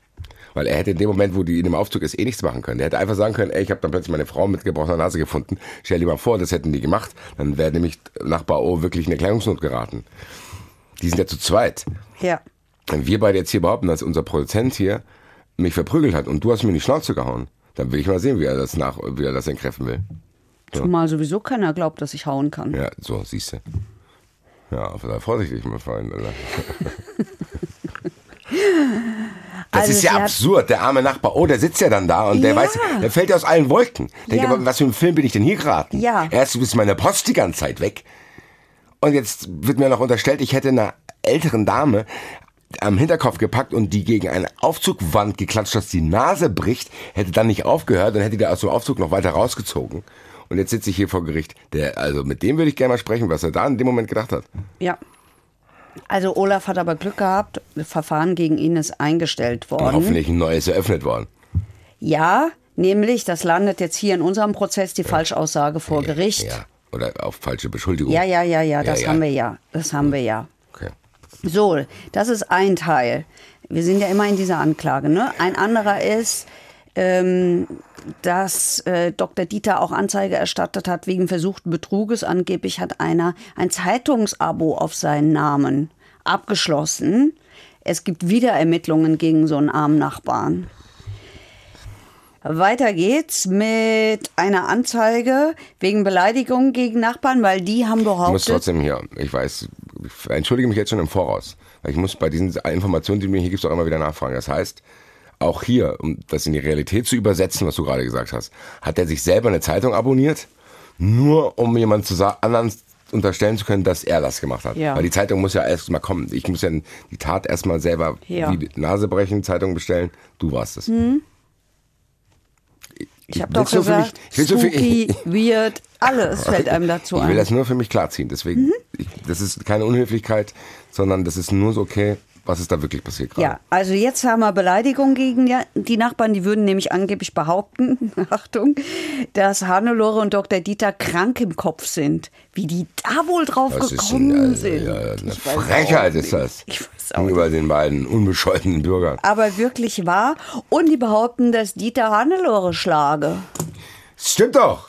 [SPEAKER 4] Weil er hätte in dem Moment, wo die in dem Aufzug ist, eh nichts machen können. Er hätte einfach sagen können, ey, ich habe dann plötzlich meine Frau mit gebrochener Nase gefunden. Stell dir mal vor, das hätten die gemacht. Dann wäre nämlich Nachbar O wirklich in Erklärungsnot geraten. Die sind ja zu zweit.
[SPEAKER 3] Ja.
[SPEAKER 4] Wenn wir beide jetzt hier behaupten, dass unser Produzent hier mich verprügelt hat und du hast mir in die Schnauze gehauen, dann will ich mal sehen, wie er das nach, wie er das entkräften will.
[SPEAKER 3] Zumal sowieso keiner glaubt, dass ich hauen kann.
[SPEAKER 4] Ja, so, siehst du. Ja, vorsichtig, mein Freund. <laughs> Das
[SPEAKER 3] Also
[SPEAKER 4] ist ja
[SPEAKER 3] hat-
[SPEAKER 4] absurd. Der arme Nachbar, oh, der sitzt ja dann da und der
[SPEAKER 3] Ja.
[SPEAKER 4] weiß, der fällt ja aus allen Wolken. Denkt,
[SPEAKER 3] Ja.
[SPEAKER 4] aber was für ein Film bin ich denn hier geraten?
[SPEAKER 3] Ja.
[SPEAKER 4] Erst ist meine Post die ganze Zeit weg. Und jetzt wird mir noch unterstellt, ich hätte einer älteren Dame am Hinterkopf gepackt und die gegen eine Aufzugwand geklatscht, dass die Nase bricht, hätte dann nicht aufgehört und hätte die aus dem Aufzug noch weiter rausgezogen. Und jetzt sitze ich hier vor Gericht. Der, also mit dem würde ich gerne mal sprechen, was er da in dem Moment gedacht hat.
[SPEAKER 3] Ja. Also Olaf hat aber Glück gehabt, das Verfahren gegen ihn ist eingestellt
[SPEAKER 4] Und
[SPEAKER 3] worden.
[SPEAKER 4] hoffentlich ein neues eröffnet worden.
[SPEAKER 3] Ja, nämlich, das landet jetzt hier in unserem Prozess, die Falschaussage vor Gericht.
[SPEAKER 4] Ja. Oder auf falsche Beschuldigung.
[SPEAKER 3] Ja, ja, ja, ja, das
[SPEAKER 4] ja.
[SPEAKER 3] haben wir ja. Das haben wir ja. So, das ist ein Teil. Wir sind ja immer in dieser Anklage. Ne? Ein anderer ist, ähm, dass äh, Dr. Dieter auch Anzeige erstattet hat wegen versuchten Betruges. Angeblich hat einer ein Zeitungsabo auf seinen Namen abgeschlossen. Es gibt wieder Ermittlungen gegen so einen armen Nachbarn. Weiter geht's mit einer Anzeige wegen Beleidigung gegen Nachbarn, weil die haben
[SPEAKER 4] Ich muss
[SPEAKER 3] behauptet,
[SPEAKER 4] trotzdem hier, ich weiß, entschuldige mich jetzt schon im Voraus, weil ich muss bei diesen Informationen, die du mir hier gibst, auch immer wieder nachfragen. Das heißt, auch hier, um das in die Realität zu übersetzen, was du gerade gesagt hast, hat er sich selber eine Zeitung abonniert, nur um jemand zu sagen, anderen unterstellen zu können, dass er das gemacht hat.
[SPEAKER 3] Ja.
[SPEAKER 4] Weil die Zeitung muss ja erst mal kommen. Ich muss ja die Tat erstmal selber
[SPEAKER 3] Ja.
[SPEAKER 4] die Nase brechen, Zeitung bestellen. Du warst es.
[SPEAKER 3] Ich habe doch gesagt,
[SPEAKER 4] mich- ich
[SPEAKER 3] spooky, weird, alles <laughs> fällt einem dazu
[SPEAKER 4] Ich will
[SPEAKER 3] ein.
[SPEAKER 4] das nur für mich klarziehen. Deswegen,
[SPEAKER 3] Mhm.
[SPEAKER 4] Ich, das ist keine Unhöflichkeit, sondern das ist nur so okay, was ist da wirklich passiert gerade.
[SPEAKER 3] Ja, also jetzt haben wir Beleidigung gegen die Nachbarn. Die würden nämlich angeblich behaupten, <laughs> Achtung, dass Hannelore und Dr. Dieter krank im Kopf sind. Wie die da wohl drauf
[SPEAKER 4] Das ist
[SPEAKER 3] gekommen
[SPEAKER 4] ein, also,
[SPEAKER 3] sind.
[SPEAKER 4] ja, eine Frechheit ist das.
[SPEAKER 3] Ich weiß auch
[SPEAKER 4] Gegenüber den beiden unbescholtenen Bürgern.
[SPEAKER 3] Aber wirklich wahr. Und die behaupten, dass Dieter Hannelore schlage.
[SPEAKER 4] Stimmt doch.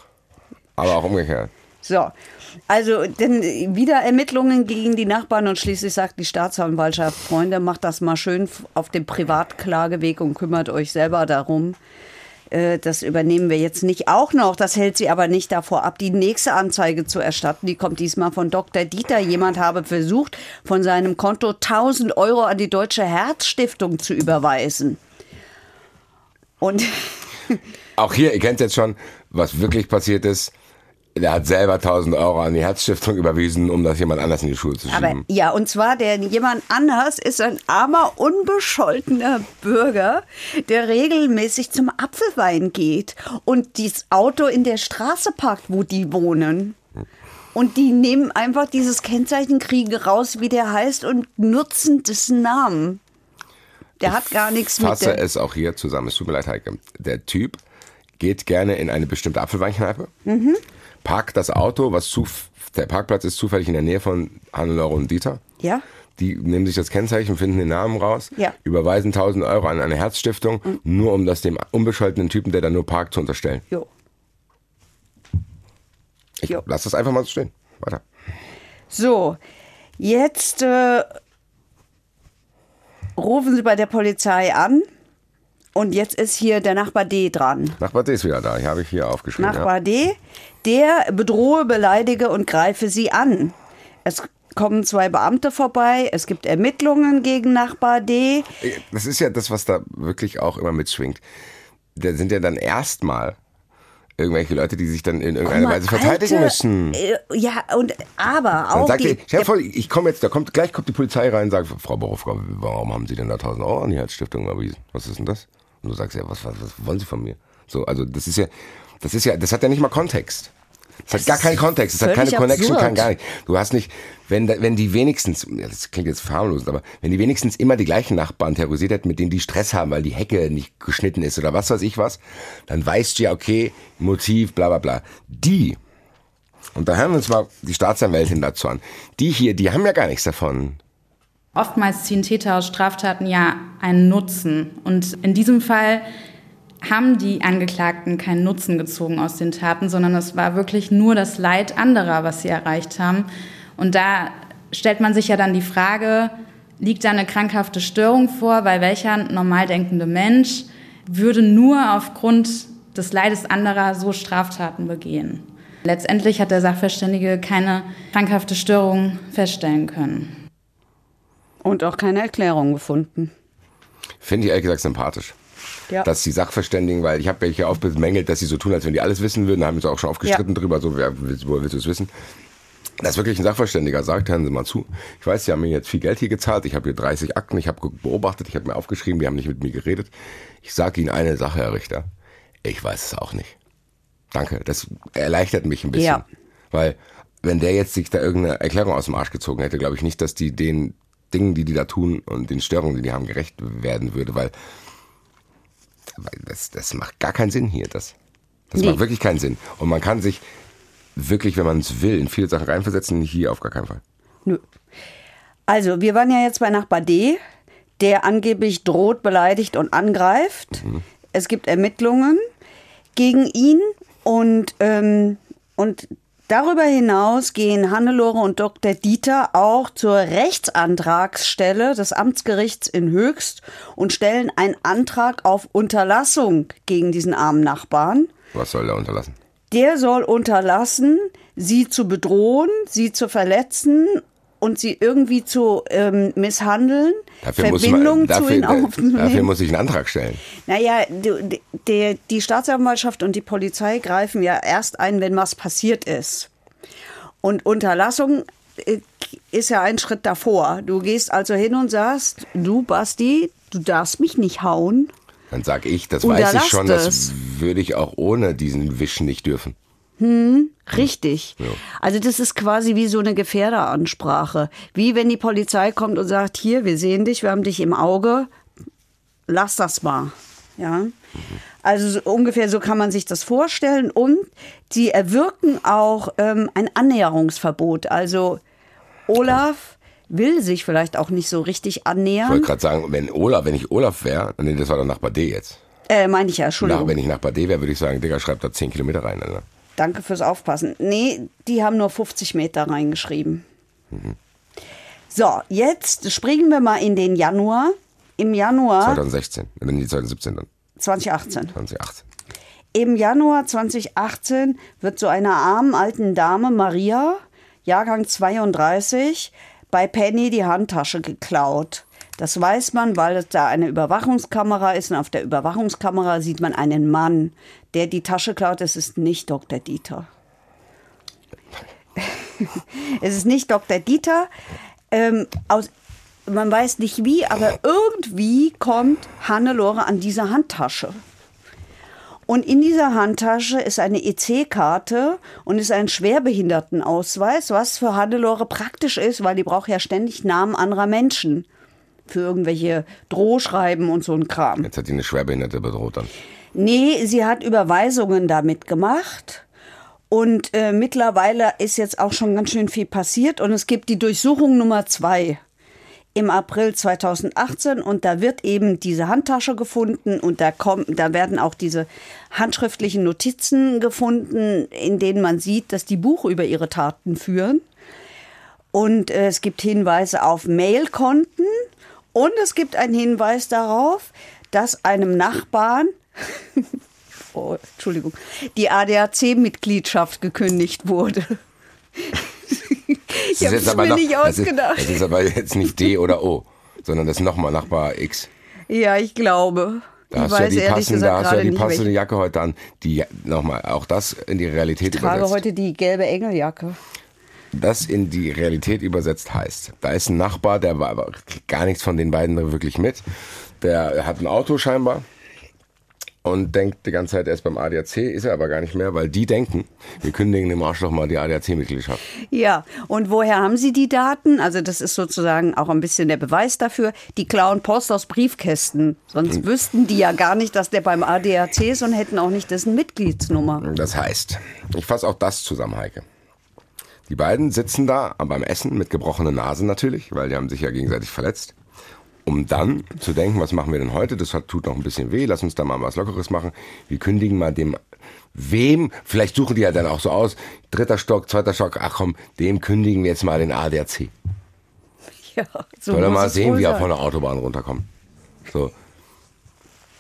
[SPEAKER 4] Aber auch umgekehrt.
[SPEAKER 3] So, also denn wieder Ermittlungen gegen die Nachbarn und schließlich sagt die Staatsanwaltschaft, Freunde, macht das mal schön auf dem Privatklageweg und kümmert euch selber darum. Äh, Das übernehmen wir jetzt nicht auch noch. Das hält sie aber nicht davor ab, die nächste Anzeige zu erstatten. Die kommt diesmal von Dr. Dieter. Jemand habe versucht, von seinem Konto 1000 Euro an die Deutsche Herzstiftung zu überweisen. Und
[SPEAKER 4] Auch hier, ihr kennt jetzt schon, was wirklich passiert ist. Der hat selber 1000 Euro an die Herzstiftung überwiesen, um das jemand anders in die Schuhe zu
[SPEAKER 3] Aber
[SPEAKER 4] schieben.
[SPEAKER 3] ja, und zwar der jemand anders ist ein armer, unbescholtener Bürger, der regelmäßig zum Apfelwein geht und das Auto in der Straße parkt, wo die wohnen. Und die nehmen einfach dieses Kennzeichen, kriegen raus, wie der heißt und nutzen dessen Namen. Der hat gar nichts mit
[SPEAKER 4] fasse
[SPEAKER 3] der...
[SPEAKER 4] es auch hier zusammen. Es tut mir leid, Heike. Der Typ geht gerne in eine bestimmte Apfelweinkneipe,
[SPEAKER 3] Mhm.
[SPEAKER 4] Parkt das Auto, was zu, der Parkplatz ist zufällig in der Nähe von Hannelore und Dieter.
[SPEAKER 3] Ja.
[SPEAKER 4] Die nehmen sich das Kennzeichen, finden den Namen raus,
[SPEAKER 3] Ja. Mhm.
[SPEAKER 4] überweisen 1000 Euro an eine Herzstiftung, nur um das dem unbescholtenen Typen, der da nur parkt, zu unterstellen.
[SPEAKER 3] Jo.
[SPEAKER 4] Ich
[SPEAKER 3] Jo.
[SPEAKER 4] lass das einfach mal so stehen. Weiter.
[SPEAKER 3] So, jetzt äh, rufen Sie bei der Polizei an und jetzt ist hier der Nachbar D dran.
[SPEAKER 4] Nachbar D ist wieder da. Hier habe ich hier aufgeschrieben.
[SPEAKER 3] Nachbar D, der bedrohe, beleidige und greife Sie an. Es kommen zwei Beamte vorbei, es gibt Ermittlungen gegen Nachbar D.
[SPEAKER 4] Ja. Das ist ja das, was da wirklich auch immer mitschwingt. Da sind ja dann erstmal irgendwelche Leute, die sich dann in irgendeiner
[SPEAKER 3] mal,
[SPEAKER 4] Weise verteidigen
[SPEAKER 3] Alte,
[SPEAKER 4] müssen.
[SPEAKER 3] äh, Ja, und aber
[SPEAKER 4] Dann
[SPEAKER 3] auch
[SPEAKER 4] sagt
[SPEAKER 3] die,
[SPEAKER 4] stell dir vor, ich komme jetzt, da kommt, gleich kommt die Polizei rein und sagt, Frau Borowka, warum haben Sie denn da 1000 Euro an die Herzstiftung überwiesen? Was ist denn das? Und du sagst ja, was, was, was wollen Sie von mir? So, also das ist ja, das ist ja, das hat ja nicht mal Kontext. Das hat gar keinen Kontext, das hat keine Connection,
[SPEAKER 3] absurd.
[SPEAKER 4] kein gar nicht. Du hast nicht, wenn, wenn die wenigstens, das klingt jetzt verharmlosend, aber wenn die wenigstens immer die gleichen Nachbarn terrorisiert hätten, mit denen die Stress haben, weil die Hecke nicht geschnitten ist oder was weiß ich was, dann weißt du ja, okay, Motiv, bla bla bla. Die, und da hören wir uns mal die Staatsanwältin dazu an, die hier, die haben ja gar nichts davon.
[SPEAKER 6] Oftmals ziehen Täter aus Straftaten ja einen Nutzen. Und in diesem Fall haben die Angeklagten keinen Nutzen gezogen aus den Taten, sondern es war wirklich nur das Leid anderer, was sie erreicht haben. Und da stellt man sich ja dann die Frage, liegt da eine krankhafte Störung vor, weil welcher normal denkende Mensch würde nur aufgrund des Leides anderer so Straftaten begehen? Letztendlich hat der Sachverständige keine krankhafte Störung feststellen können.
[SPEAKER 3] Und auch keine Erklärung gefunden.
[SPEAKER 4] Finde ich ehrlich gesagt sympathisch.
[SPEAKER 3] Ja.
[SPEAKER 4] Dass die Sachverständigen, weil ich habe ja hier oft bemängelt, dass sie so tun, als wenn die alles wissen würden, da haben wir uns auch schon aufgestritten drüber, so, wer, willst, woher willst du es wissen? Dass wirklich ein Sachverständiger sagt, hören Sie mal zu, ich weiß, Sie haben mir jetzt viel Geld hier gezahlt, ich habe hier 30 Akten, ich habe beobachtet, ich habe mir aufgeschrieben, die haben nicht mit mir geredet. Ich sage Ihnen eine Sache, Herr Richter, ich weiß es auch nicht. Danke, das erleichtert mich ein bisschen.
[SPEAKER 3] Ja.
[SPEAKER 4] Weil, wenn der jetzt sich da irgendeine Erklärung aus dem Arsch gezogen hätte, glaube ich nicht, dass die den Dingen, die die da tun und den Störungen, die die haben, gerecht werden würde, weil, weil das, das macht gar keinen Sinn hier. Das, das
[SPEAKER 3] Nee.
[SPEAKER 4] macht wirklich keinen Sinn. Und man kann sich wirklich, wenn man es will, in viele Sachen reinversetzen, hier auf gar keinen Fall.
[SPEAKER 3] Nö. Also, wir waren ja jetzt bei Nachbar D, der angeblich droht, beleidigt und angreift. Es gibt Ermittlungen gegen ihn und, ähm, und darüber hinaus gehen Hannelore und Dr. Dieter auch zur Rechtsantragsstelle des Amtsgerichts in Höchst und stellen einen Antrag auf Unterlassung gegen diesen armen Nachbarn.
[SPEAKER 4] Was soll er unterlassen?
[SPEAKER 3] Der soll unterlassen, sie zu bedrohen, sie zu verletzen und sie irgendwie zu ähm, misshandeln,
[SPEAKER 4] Dafür muss,
[SPEAKER 3] Verbindung
[SPEAKER 4] man,
[SPEAKER 3] zu
[SPEAKER 4] dafür,
[SPEAKER 3] ihnen aufzunehmen.
[SPEAKER 4] dafür muss ich einen Antrag stellen.
[SPEAKER 3] Naja, die, die, die Staatsanwaltschaft und die Polizei greifen ja erst ein, wenn was passiert ist. Und Unterlassung äh, ist ja ein Schritt davor. Du gehst also hin und sagst, du Basti, du darfst mich nicht hauen.
[SPEAKER 4] Dann sag ich, das weiß ich schon,
[SPEAKER 3] das.
[SPEAKER 4] das würde ich auch ohne diesen Wischen nicht dürfen.
[SPEAKER 3] Richtig. Also das ist quasi wie so eine Gefährderansprache. Wie wenn die Polizei kommt und sagt, hier, wir sehen dich, wir haben dich im Auge, lass das mal. Ja. Also so, ungefähr so kann man sich das vorstellen. Und sie erwirken auch ähm, ein Annäherungsverbot. Also Olaf will sich vielleicht auch nicht so richtig
[SPEAKER 4] Ich wollte
[SPEAKER 3] annähern.
[SPEAKER 4] gerade sagen, wenn Olaf, wenn ich Olaf wäre, nee, das war doch Nachbar D jetzt.
[SPEAKER 3] Äh, meine ich ja,
[SPEAKER 4] Nach,
[SPEAKER 3] Entschuldigung.
[SPEAKER 4] wenn ich Nachbar D wäre, würde ich sagen, Digga, schreib da 10 Kilometer rein. Alter.
[SPEAKER 3] Danke fürs Aufpassen. Nee, die haben nur 50 Meter reingeschrieben. So, jetzt springen wir mal in den Januar. Im Januar
[SPEAKER 4] 2016, oder nee, 2017 dann,
[SPEAKER 3] 2018.
[SPEAKER 4] 2018.
[SPEAKER 3] Im Januar 2018 wird so einer armen alten Dame, Maria, Jahrgang 32, bei Penny die Handtasche geklaut. Das weiß man, weil es da eine Überwachungskamera ist und auf der Überwachungskamera sieht man einen Mann, der die Tasche klaut. Es ist nicht Dr. Dieter. <laughs> es ist nicht Dr. Dieter. Ähm, aus, man weiß nicht wie, aber irgendwie kommt Hannelore an diese Handtasche. Und in dieser Handtasche ist eine EC-Karte und ist ein Schwerbehindertenausweis, was für Hannelore praktisch ist, weil die braucht ja ständig Namen anderer Menschen. Für irgendwelche Drohschreiben und so ein Kram.
[SPEAKER 4] Jetzt hat die eine Schwerbehinderte bedroht dann.
[SPEAKER 3] Nee, sie hat Überweisungen damit gemacht. Und äh, mittlerweile ist jetzt auch schon ganz schön viel passiert. Und es gibt die Durchsuchung Nummer zwei im April 2018 und da wird eben diese Handtasche gefunden und da kommt, da werden auch diese handschriftlichen Notizen gefunden, in denen man sieht, dass die Buch über ihre Taten führen. Und äh, es gibt Hinweise auf Mailkonten und es gibt einen Hinweis darauf, dass einem Nachbarn, <laughs> oh, Entschuldigung, die ADAC-Mitgliedschaft gekündigt wurde. ich habe es mir nicht
[SPEAKER 4] das ist,
[SPEAKER 3] ausgedacht.
[SPEAKER 4] das ist aber jetzt nicht D oder O, sondern das ist nochmal Nachbar X.
[SPEAKER 3] Ja, ich glaube.
[SPEAKER 4] Da
[SPEAKER 3] ich
[SPEAKER 4] hast du
[SPEAKER 3] weiß
[SPEAKER 4] ja die passende, da hast du ja die passende. Jacke heute an, die nochmal auch das in die Realität
[SPEAKER 3] Ich trage
[SPEAKER 4] übersetzt.
[SPEAKER 3] heute die gelbe Engeljacke.
[SPEAKER 4] Das in die Realität übersetzt heißt. Da ist ein Nachbar, der war aber gar nichts von den beiden wirklich mit. Der hat ein Auto scheinbar und denkt die ganze Zeit, er ist beim ADAC, ist er aber gar nicht mehr, weil die denken, wir kündigen dem Arschloch mal die ADAC-Mitgliedschaft.
[SPEAKER 3] Ja, und woher haben Sie die Daten? Also das ist sozusagen auch ein bisschen der Beweis dafür. Die klauen Post aus Briefkästen. Sonst
[SPEAKER 4] Hm.
[SPEAKER 3] wüssten die ja gar nicht, dass der beim ADAC ist und hätten auch nicht dessen Mitgliedsnummer.
[SPEAKER 4] Das heißt, ich fasse auch das zusammen, Heike. Die beiden sitzen da beim Essen mit gebrochenen Nasen natürlich, weil die haben sich ja gegenseitig verletzt. Um dann zu denken, was machen wir denn heute? Das hat, tut noch ein bisschen weh, lass uns da mal was Lockeres machen. Wir kündigen mal dem, wem, vielleicht suchen die ja dann auch so aus, dritter Stock, zweiter Stock, ach komm, dem kündigen wir jetzt mal den ADAC. <laughs>
[SPEAKER 3] Ja, so
[SPEAKER 4] Soll er
[SPEAKER 3] muss
[SPEAKER 4] mal sehen, wie er
[SPEAKER 3] sein.
[SPEAKER 4] von der Autobahn runterkommt. So.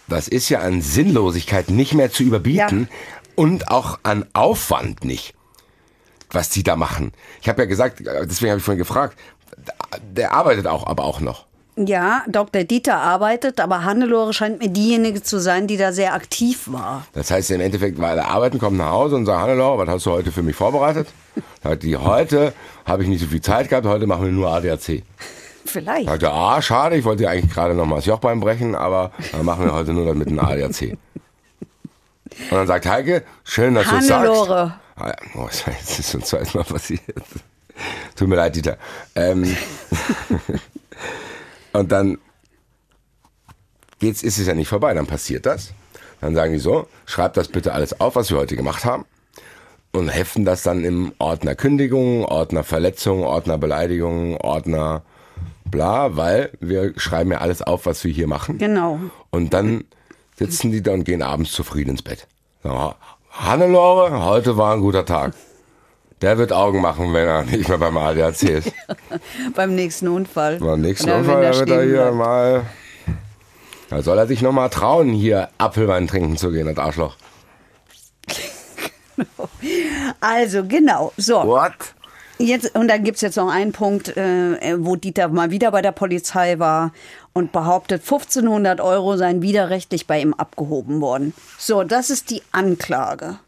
[SPEAKER 4] Das ist ja an Sinnlosigkeit nicht mehr zu überbieten und auch an Aufwand nicht, was die da machen. Ich habe ja gesagt, deswegen habe ich vorhin gefragt, der arbeitet auch, aber auch noch.
[SPEAKER 3] Ja, Dr. Dieter arbeitet, aber Hannelore scheint mir diejenige zu sein, die da sehr aktiv war.
[SPEAKER 4] Das heißt im Endeffekt, weil er arbeiten, kommt nach Hause und sagt, Hannelore, was hast du heute für mich vorbereitet? Sagt die, heute habe ich nicht so viel Zeit gehabt, heute machen wir nur ADAC.
[SPEAKER 3] Vielleicht.
[SPEAKER 4] Sagt er, ah, schade, ich wollte dir eigentlich gerade noch mal das Jochbein brechen, aber dann machen wir heute nur das mit einem ADAC. Und dann sagt Heike, schön, dass du es sagst.
[SPEAKER 3] Hannelore.
[SPEAKER 4] Ah, oh, <laughs> das ist schon zweimal passiert. Tut mir leid, Dieter. Ähm, <laughs> und dann geht's, ist es ja nicht vorbei, dann passiert das. Dann sagen die so, schreibt das bitte alles auf, was wir heute gemacht haben. Und heften das dann im Ordner Kündigung, Ordner Verletzung, Ordner Beleidigung, Ordner bla, weil wir schreiben ja alles auf, was wir hier machen.
[SPEAKER 3] Genau.
[SPEAKER 4] Und dann sitzen die da und gehen abends zufrieden ins Bett. Sagen, Hannelore, heute war ein guter Tag. Der wird Augen machen, wenn er nicht mehr beim ADAC ist. <laughs>
[SPEAKER 3] Beim nächsten Unfall.
[SPEAKER 4] Beim nächsten
[SPEAKER 3] Oder
[SPEAKER 4] Unfall, da wird er hier
[SPEAKER 3] bleibt.
[SPEAKER 4] mal. Da soll er sich noch mal trauen, hier Apfelwein trinken zu gehen, das Arschloch. <laughs>
[SPEAKER 3] Also, genau. So.
[SPEAKER 4] What?
[SPEAKER 3] Jetzt, und dann gibt's jetzt noch einen Punkt, äh, wo Dieter mal wieder bei der Polizei war und behauptet, 1500 Euro seien widerrechtlich bei ihm abgehoben worden. So, das ist die Anklage.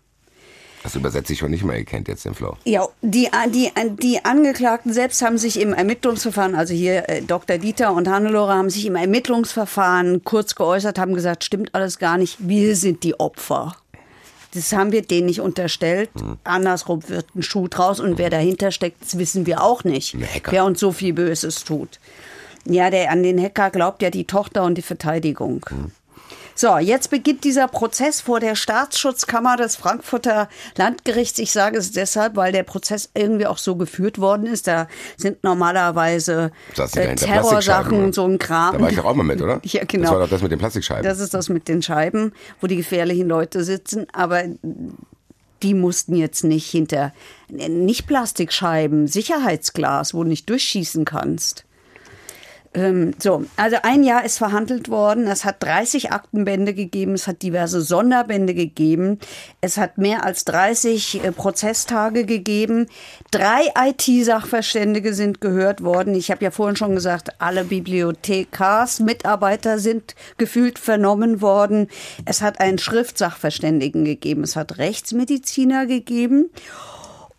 [SPEAKER 4] Das übersetze ich schon nicht mehr, ihr kennt jetzt den Flow.
[SPEAKER 3] Ja, die, die, die Angeklagten selbst haben sich im Ermittlungsverfahren, also hier äh, Dr. Dieter und Hannelore haben sich im Ermittlungsverfahren kurz geäußert, haben gesagt, stimmt alles gar nicht, wir sind die Opfer. Das haben wir denen nicht unterstellt.
[SPEAKER 4] Hm.
[SPEAKER 3] Andersrum wird ein Schuh draus und wer dahinter steckt, das wissen wir auch nicht. Wer uns so viel Böses tut. Ja, der an den Hacker glaubt ja die Tochter und die Verteidigung.
[SPEAKER 4] Hm.
[SPEAKER 3] So, jetzt beginnt dieser Prozess vor der Staatsschutzkammer des Frankfurter Landgerichts. Ich sage es deshalb, weil der Prozess irgendwie auch so geführt worden ist. Da sind normalerweise äh, Terrorsachen und so ein Kram.
[SPEAKER 4] Da war ich doch auch mal mit, oder? <laughs>
[SPEAKER 3] Ja, genau.
[SPEAKER 4] Das war doch das mit den Plastikscheiben.
[SPEAKER 3] Das ist das mit den Scheiben, wo die gefährlichen Leute sitzen. Aber die mussten jetzt nicht hinter, nicht Plastikscheiben, Sicherheitsglas, wo du nicht durchschießen kannst. Ähm, so, also ein Jahr ist verhandelt worden. Es hat 30 Aktenbände gegeben. Es hat diverse Sonderbände gegeben. Es hat mehr als 30 äh, Prozesstage gegeben. Drei IT-Sachverständige sind gehört worden. Ich habe ja vorhin schon gesagt, alle Bibliothekars, Mitarbeiter sind gefühlt vernommen worden. Es hat einen Schriftsachverständigen gegeben. Es hat Rechtsmediziner gegeben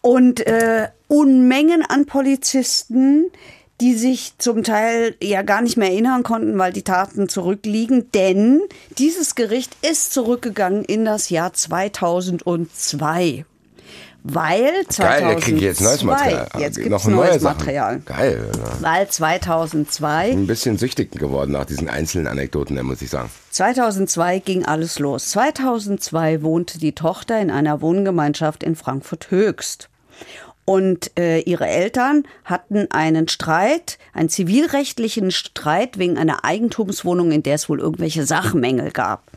[SPEAKER 3] und äh, Unmengen an Polizisten, die sich zum Teil ja gar nicht mehr erinnern konnten, weil die Taten zurückliegen. Denn dieses Gericht ist zurückgegangen in das Jahr 2002. Weil 2002,
[SPEAKER 4] Geil, der kriegt jetzt neues Material.
[SPEAKER 3] Jetzt
[SPEAKER 4] Noch
[SPEAKER 3] gibt's
[SPEAKER 4] neue
[SPEAKER 3] neues
[SPEAKER 4] Sachen.
[SPEAKER 3] Material.
[SPEAKER 4] Geil. Ja.
[SPEAKER 3] Weil 2002
[SPEAKER 4] Ein bisschen süchtig geworden nach diesen einzelnen Anekdoten, muss ich sagen.
[SPEAKER 3] 2002 ging alles los. 2002 wohnte die Tochter in einer Wohngemeinschaft in Frankfurt Höchst. Und äh, ihre Eltern hatten einen Streit, einen zivilrechtlichen Streit wegen einer Eigentumswohnung, in der es wohl irgendwelche Sachmängel gab.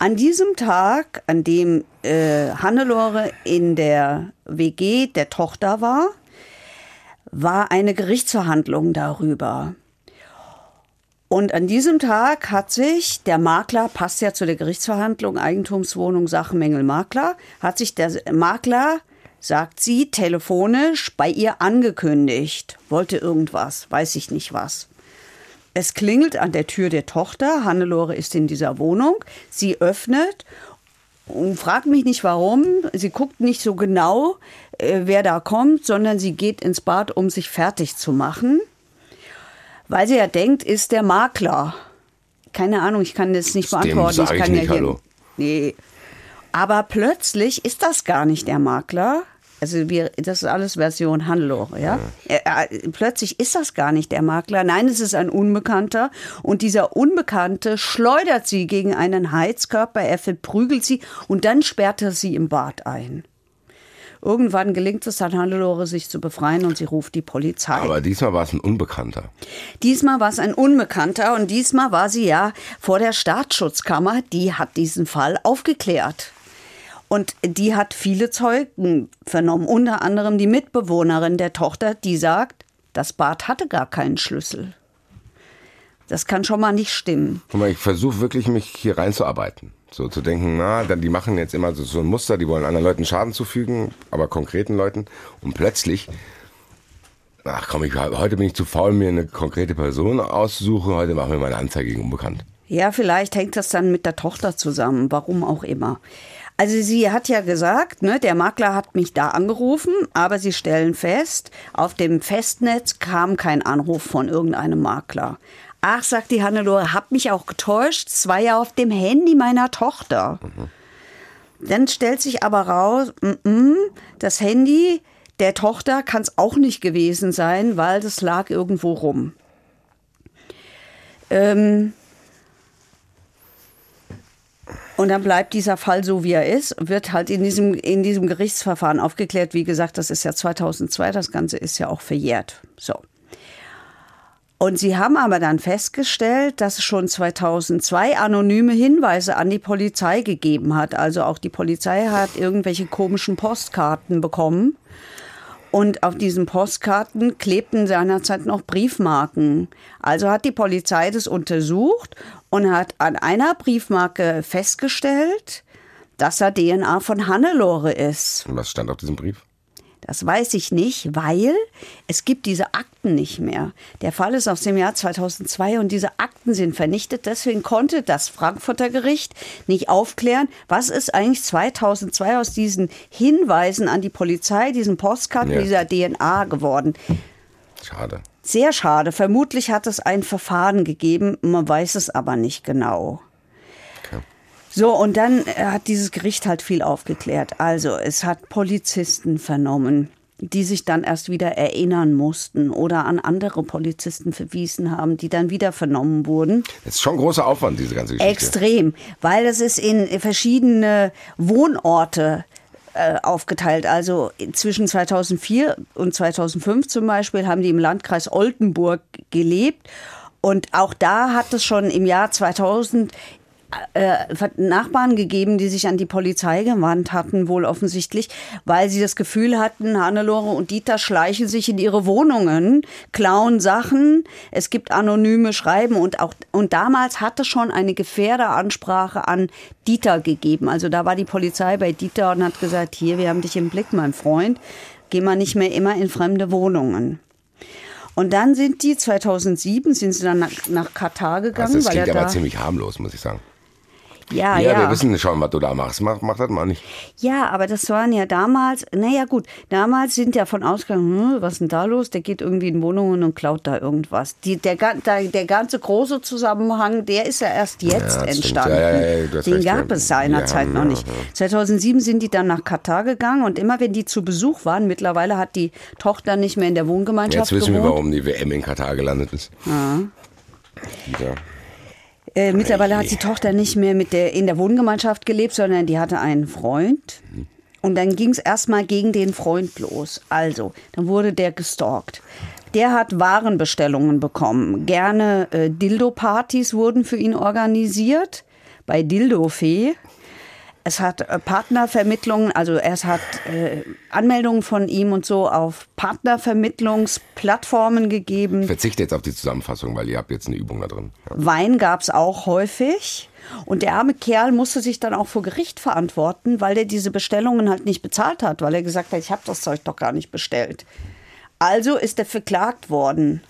[SPEAKER 3] An diesem Tag, an dem äh, Hannelore in der WG der Tochter war, war eine Gerichtsverhandlung darüber. Und an diesem Tag hat sich der Makler, passt ja zu der Gerichtsverhandlung, Eigentumswohnung, Sachmängel, Makler, hat sich der Makler, sagt sie, telefonisch bei ihr angekündigt. Wollte irgendwas, weiß ich nicht was. Es klingelt an der Tür der Tochter. Hannelore ist in dieser Wohnung. Sie öffnet und fragt mich nicht warum. Sie guckt nicht so genau, äh, wer da kommt, sondern sie geht ins Bad, um sich fertig zu machen. Weil sie ja denkt, ist der Makler. Keine Ahnung, ich kann das nicht
[SPEAKER 4] Dem
[SPEAKER 3] beantworten.
[SPEAKER 4] sag ich
[SPEAKER 3] kann
[SPEAKER 4] nicht
[SPEAKER 3] ja hier,
[SPEAKER 4] Hallo.
[SPEAKER 3] Nee. Aber plötzlich ist das gar nicht der Makler. Also wir, das ist alles Version Hannelore, ja? Äh, äh, plötzlich ist das gar nicht der Makler. Nein, es ist ein Unbekannter. Und dieser Unbekannte schleudert sie gegen einen Heizkörper, er verprügelt sie und dann sperrt er sie im Bad ein. Irgendwann gelingt es dann Hannelore, sich zu befreien und sie ruft die Polizei.
[SPEAKER 4] Aber diesmal war es ein Unbekannter.
[SPEAKER 3] Diesmal war es ein Unbekannter und diesmal war sie ja vor der Staatsschutzkammer. Die hat diesen Fall aufgeklärt. Und die hat viele Zeugen vernommen, unter anderem die Mitbewohnerin der Tochter, die sagt, das Bad hatte gar keinen Schlüssel. Das kann schon mal nicht stimmen.
[SPEAKER 4] Guck mal, ich versuche wirklich, mich hier reinzuarbeiten. So zu denken, na, dann die machen jetzt immer so, so ein Muster, die wollen anderen Leuten Schaden zufügen, aber konkreten Leuten. Und plötzlich, ach komm, ich, heute bin ich zu faul, mir eine konkrete Person auszusuchen. Heute machen wir mal eine Anzeige gegen Unbekannt.
[SPEAKER 3] Ja, vielleicht hängt das dann mit der Tochter zusammen, warum auch immer. Also sie hat ja gesagt, ne, der Makler hat mich da angerufen, aber sie stellen fest, auf dem Festnetz kam kein Anruf von irgendeinem Makler. Ach, sagt die Hannelore, hab mich auch getäuscht, es war ja auf dem Handy meiner Tochter. Dann stellt sich aber raus, mm -mm, das Handy der Tochter kann es auch nicht gewesen sein, weil das lag irgendwo rum. Ähm, und dann bleibt dieser Fall so, wie er ist, wird halt in diesem, in diesem Gerichtsverfahren aufgeklärt. Wie gesagt, das ist ja 2002, das Ganze ist ja auch verjährt. So. Und sie haben aber dann festgestellt, dass es schon 2002 anonyme Hinweise an die Polizei gegeben hat. Also auch die Polizei hat irgendwelche komischen Postkarten bekommen. Und auf diesen Postkarten klebten seinerzeit noch Briefmarken. Also hat die Polizei das untersucht und hat an einer Briefmarke festgestellt, dass er DNA von Hannelore ist.
[SPEAKER 4] Und was stand auf diesem Brief?
[SPEAKER 3] Das weiß ich nicht, weil es gibt diese Akten nicht mehr. Der Fall ist aus dem Jahr 2002 und diese Akten sind vernichtet. Deswegen konnte das Frankfurter Gericht nicht aufklären, was ist eigentlich 2002 aus diesen Hinweisen an die Polizei, diesen Postkarten,
[SPEAKER 4] Ja.
[SPEAKER 3] dieser DNA geworden.
[SPEAKER 4] Schade.
[SPEAKER 3] Sehr schade. Vermutlich hat es ein Verfahren gegeben, man weiß es aber nicht genau.
[SPEAKER 4] Okay.
[SPEAKER 3] So, und dann äh, hat dieses Gericht halt viel aufgeklärt. Also, es hat Polizisten vernommen, die sich dann erst wieder erinnern mussten oder an andere Polizisten verwiesen haben, die dann wieder vernommen wurden.
[SPEAKER 4] Das ist schon großer Aufwand, diese ganze Geschichte.
[SPEAKER 3] Extrem, weil es ist in verschiedene Wohnorte äh, aufgeteilt. Also zwischen 2004 und 2005 zum Beispiel haben die im Landkreis Oldenburg gelebt. Und auch da hat es schon im Jahr 2000 äh, Nachbarn gegeben, die sich an die Polizei gewandt hatten, wohl offensichtlich, weil sie das Gefühl hatten, Hannelore und Dieter schleichen sich in ihre Wohnungen, klauen Sachen, es gibt anonyme Schreiben und auch und damals hat es schon eine Gefährderansprache an Dieter gegeben. Also da war die Polizei bei Dieter und hat gesagt, hier, wir haben dich im Blick, mein Freund, geh mal nicht mehr immer in fremde Wohnungen. Und dann sind die 2007 sind sie dann nach, nach Katar gegangen,
[SPEAKER 4] Also das
[SPEAKER 3] weil
[SPEAKER 4] klingt
[SPEAKER 3] er
[SPEAKER 4] aber
[SPEAKER 3] da
[SPEAKER 4] ziemlich harmlos, muss ich sagen.
[SPEAKER 3] Ja,
[SPEAKER 4] ja,
[SPEAKER 3] ja.
[SPEAKER 4] wir wissen schon, was du da machst. Mach, mach das mal nicht.
[SPEAKER 3] Ja, aber das waren ja damals, naja gut, damals sind ja von ausgegangen, hm, was ist denn da los? Der geht irgendwie in Wohnungen und klaut da irgendwas. Die, der, da- der ganze große Zusammenhang, der ist ja erst jetzt
[SPEAKER 4] stimmt.
[SPEAKER 3] entstanden.
[SPEAKER 4] Ja, ja, ja,
[SPEAKER 3] Den
[SPEAKER 4] recht,
[SPEAKER 3] gab
[SPEAKER 4] ja.
[SPEAKER 3] es seinerzeit
[SPEAKER 4] Ja,
[SPEAKER 3] noch
[SPEAKER 4] ja,
[SPEAKER 3] nicht.
[SPEAKER 4] ja.
[SPEAKER 3] 2007 sind die dann nach Katar gegangen und immer wenn die zu Besuch waren, mittlerweile hat die Tochter nicht mehr in der Wohngemeinschaft
[SPEAKER 4] Jetzt wissen wir,
[SPEAKER 3] gewohnt.
[SPEAKER 4] warum die WM in Katar gelandet ist. Ja.
[SPEAKER 3] Äh, mittlerweile hat die Tochter nicht mehr mit der, in der Wohngemeinschaft gelebt, sondern die hatte einen Freund. Und dann ging es erstmal gegen den Freund los. Also, dann wurde der gestalkt. Der hat Warenbestellungen bekommen. Gerne äh, Dildo-Partys wurden für ihn organisiert bei Dildofee. Es hat äh, Partnervermittlungen, also es hat äh, Anmeldungen von ihm und so auf Partnervermittlungsplattformen gegeben.
[SPEAKER 4] Ich verzichte jetzt auf die Zusammenfassung, weil ihr habt jetzt eine Übung da drin. Ja.
[SPEAKER 3] Wein gab es auch häufig. Und der arme Kerl musste sich dann auch vor Gericht verantworten, weil er diese Bestellungen halt nicht bezahlt hat, weil er gesagt hat, ich habe das Zeug doch gar nicht bestellt. Also ist er verklagt worden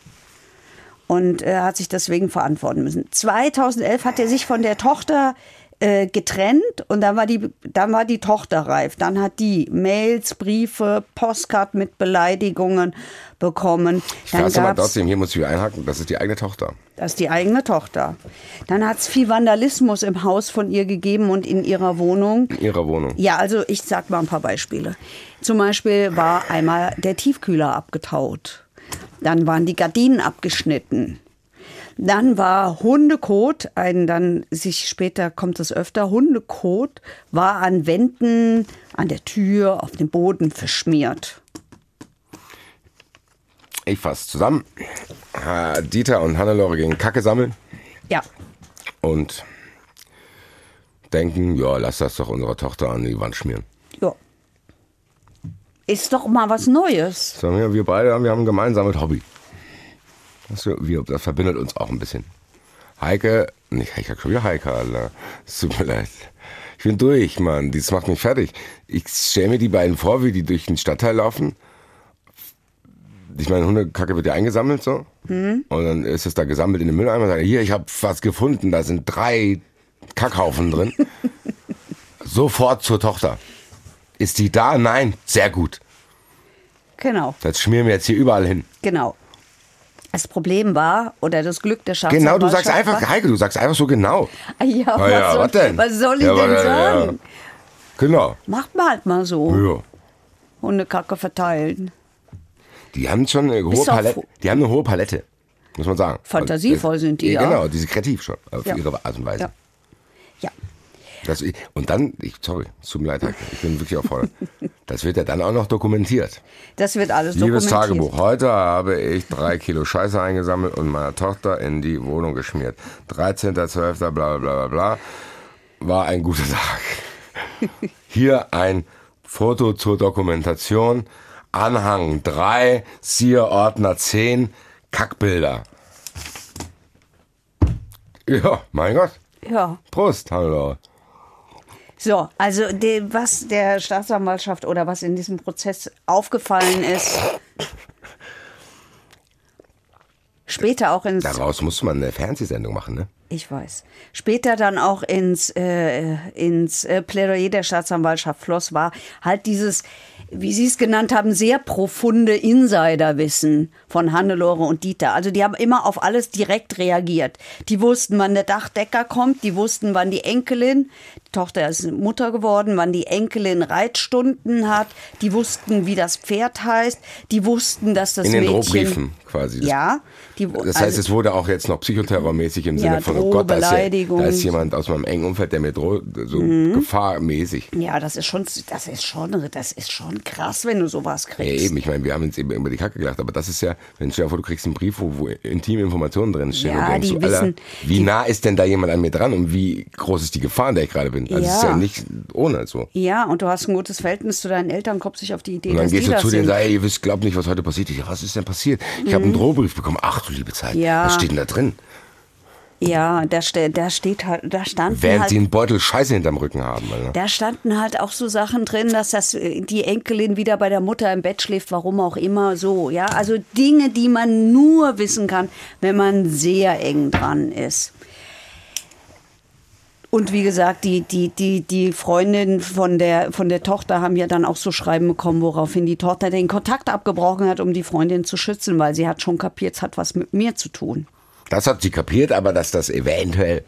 [SPEAKER 3] und er hat sich deswegen verantworten müssen. 2011 hat er sich von der Tochter äh, getrennt und dann war, die, dann war die Tochter reif. Dann hat die Mails, Briefe, Postcard mit Beleidigungen bekommen.
[SPEAKER 4] Ich
[SPEAKER 3] Dann
[SPEAKER 4] aber trotzdem, hier muss ich einhaken, das ist die eigene Tochter.
[SPEAKER 3] das ist die eigene Tochter. Dann hat es viel Vandalismus im Haus von ihr gegeben und in ihrer Wohnung.
[SPEAKER 4] In ihrer Wohnung.
[SPEAKER 3] Ja, also ich sag mal ein paar Beispiele. Zum Beispiel war einmal der Tiefkühler abgetaut. Dann waren die Gardinen abgeschnitten. Dann war Hundekot, ein dann sich später kommt es öfter, Hundekot war an Wänden, an der Tür, auf dem Boden verschmiert.
[SPEAKER 4] Ich fasse zusammen. Dieter und Hannelore gehen Kacke sammeln
[SPEAKER 3] Ja,
[SPEAKER 4] und denken, ja, lass das doch unserer Tochter an die Wand schmieren.
[SPEAKER 3] ja. Ist doch mal was Neues.
[SPEAKER 4] Sagen wir, wir beide haben, wir haben ein gemeinsames Hobby. Das, wir, das verbindet uns auch ein bisschen. Heike, nicht Heike, schon wieder Heike, Alter. Es tut mir leid. Ich bin durch, Mann. Das macht mich fertig. Ich stelle mir die beiden vor, wie die durch den Stadtteil laufen. Ich meine, Hundekacke wird ja eingesammelt so. Und dann ist es da gesammelt in den Mülleimer. Sagen, hier, ich habe was gefunden. Da sind drei Kackhaufen drin. <laughs> Sofort zur Tochter. Ist die da? Nein. Sehr gut.
[SPEAKER 3] Genau.
[SPEAKER 4] Das schmieren wir jetzt hier überall hin.
[SPEAKER 3] Genau. Das Problem war, oder das Glück der Staatsanwaltschaft
[SPEAKER 4] Genau, du sagst einfach, Heike, du sagst einfach so genau.
[SPEAKER 3] Ah ja,
[SPEAKER 4] Ah
[SPEAKER 3] was,
[SPEAKER 4] ja,
[SPEAKER 3] soll,
[SPEAKER 4] was denn?
[SPEAKER 3] was soll ich
[SPEAKER 4] Ja,
[SPEAKER 3] denn
[SPEAKER 4] was- ja,
[SPEAKER 3] sagen?
[SPEAKER 4] Genau.
[SPEAKER 3] Macht mal halt mal so.
[SPEAKER 4] Ja.
[SPEAKER 3] Hundekacke verteilen.
[SPEAKER 4] Die haben schon eine hohe
[SPEAKER 3] Bist auch
[SPEAKER 4] Palette. Die haben eine hohe Palette, muss man sagen.
[SPEAKER 3] Fantasievoll
[SPEAKER 4] äh,
[SPEAKER 3] sind die, ja.
[SPEAKER 4] Genau, die sind kreativ schon, auf
[SPEAKER 3] Ja.
[SPEAKER 4] ihre Art und Weise.
[SPEAKER 3] Ja.
[SPEAKER 4] Das, und dann, ich, sorry, es tut mir leid, ich bin wirklich erfordert. Das wird ja dann auch noch dokumentiert.
[SPEAKER 3] Das wird alles
[SPEAKER 4] Liebes
[SPEAKER 3] dokumentiert.
[SPEAKER 4] Tagebuch, heute habe ich drei Kilo Scheiße eingesammelt und meiner Tochter in die Wohnung geschmiert. 13.12. bla bla bla bla bla. War ein guter Tag. <laughs> Hier ein Foto zur Dokumentation. Anhang 3, siehe Ordner 10, Kackbilder. Ja, mein Gott.
[SPEAKER 3] Ja.
[SPEAKER 4] Prost, hallo.
[SPEAKER 3] So, also de, was der Staatsanwaltschaft oder was in diesem Prozess aufgefallen ist, später auch ins
[SPEAKER 4] Daraus muss man eine Fernsehsendung machen, ne?
[SPEAKER 3] Ich weiß. Später dann auch ins, äh, ins äh, Plädoyer der Staatsanwaltschaft floss, war halt dieses, wie Sie es genannt haben, sehr profunde Insiderwissen von Hannelore und Dieter. Also die haben immer auf alles direkt reagiert. Die wussten, wann der Dachdecker kommt, die wussten, wann die Enkelin, die Tochter ist Mutter geworden, wann die Enkelin Reitstunden hat, die wussten, wie das Pferd heißt, die wussten, dass das
[SPEAKER 4] In den
[SPEAKER 3] Mädchen...
[SPEAKER 4] Drohbriefen quasi. Das,
[SPEAKER 3] Ja. Die,
[SPEAKER 4] das heißt,
[SPEAKER 3] also-
[SPEAKER 4] es wurde auch jetzt noch psychoterrormäßig im Sinne
[SPEAKER 3] Ja,
[SPEAKER 4] von, oh Gott, da ist, ja.
[SPEAKER 3] Mhm.
[SPEAKER 4] da ist jemand aus meinem engen Umfeld, der mir droht, so gefahrmäßig.
[SPEAKER 3] Ja, das ist schon, das ist schon, das ist schon krass, wenn du sowas
[SPEAKER 4] Ja,
[SPEAKER 3] kriegst.
[SPEAKER 4] eben, ich meine, wir haben uns eben über die Kacke gelacht, aber das ist ja, wenn stell dir vor, du kriegst einen Brief, wo, wo intime Informationen drin stehen
[SPEAKER 3] Ja,
[SPEAKER 4] und denkst
[SPEAKER 3] die
[SPEAKER 4] du, Alter,
[SPEAKER 3] wissen-
[SPEAKER 4] wie nah ist denn da jemand an mir dran und wie groß ist die Gefahr, in der ich gerade bin? Also es ist
[SPEAKER 3] Ja.
[SPEAKER 4] ja nicht ohne so.
[SPEAKER 3] Ja, und du hast ein gutes Verhältnis zu deinen Eltern, kommst dich auf die Idee,
[SPEAKER 4] Und dann
[SPEAKER 3] dass
[SPEAKER 4] gehst
[SPEAKER 3] die
[SPEAKER 4] du
[SPEAKER 3] das
[SPEAKER 4] zu denen und sagst, ey, ihr wisst, glaubt nicht, was heute passiert ist. Ja, was ist denn passiert? Ich habe einen Drohbrief bekommen. Ach du liebe Zeit.
[SPEAKER 3] Mhm. Ja.
[SPEAKER 4] Was steht denn da drin?
[SPEAKER 3] Ja, da, ste- da steht halt, da standen
[SPEAKER 4] Während
[SPEAKER 3] halt,
[SPEAKER 4] sie einen Beutel Scheiße hinterm Rücken haben. Alter.
[SPEAKER 3] da standen halt auch so Sachen drin, dass das äh, die Enkelin wieder bei der Mutter im Bett schläft, warum auch immer so. Ja, also Dinge, die man nur wissen kann, wenn man sehr eng dran ist. Und wie gesagt, die, die, die, die Freundin von der, von der Tochter haben ja dann auch so Schreiben bekommen, woraufhin die Tochter den Kontakt abgebrochen hat, um die Freundin zu schützen, weil sie hat schon kapiert, es hat was mit mir zu tun.
[SPEAKER 4] Das hat sie kapiert, aber dass das eventuell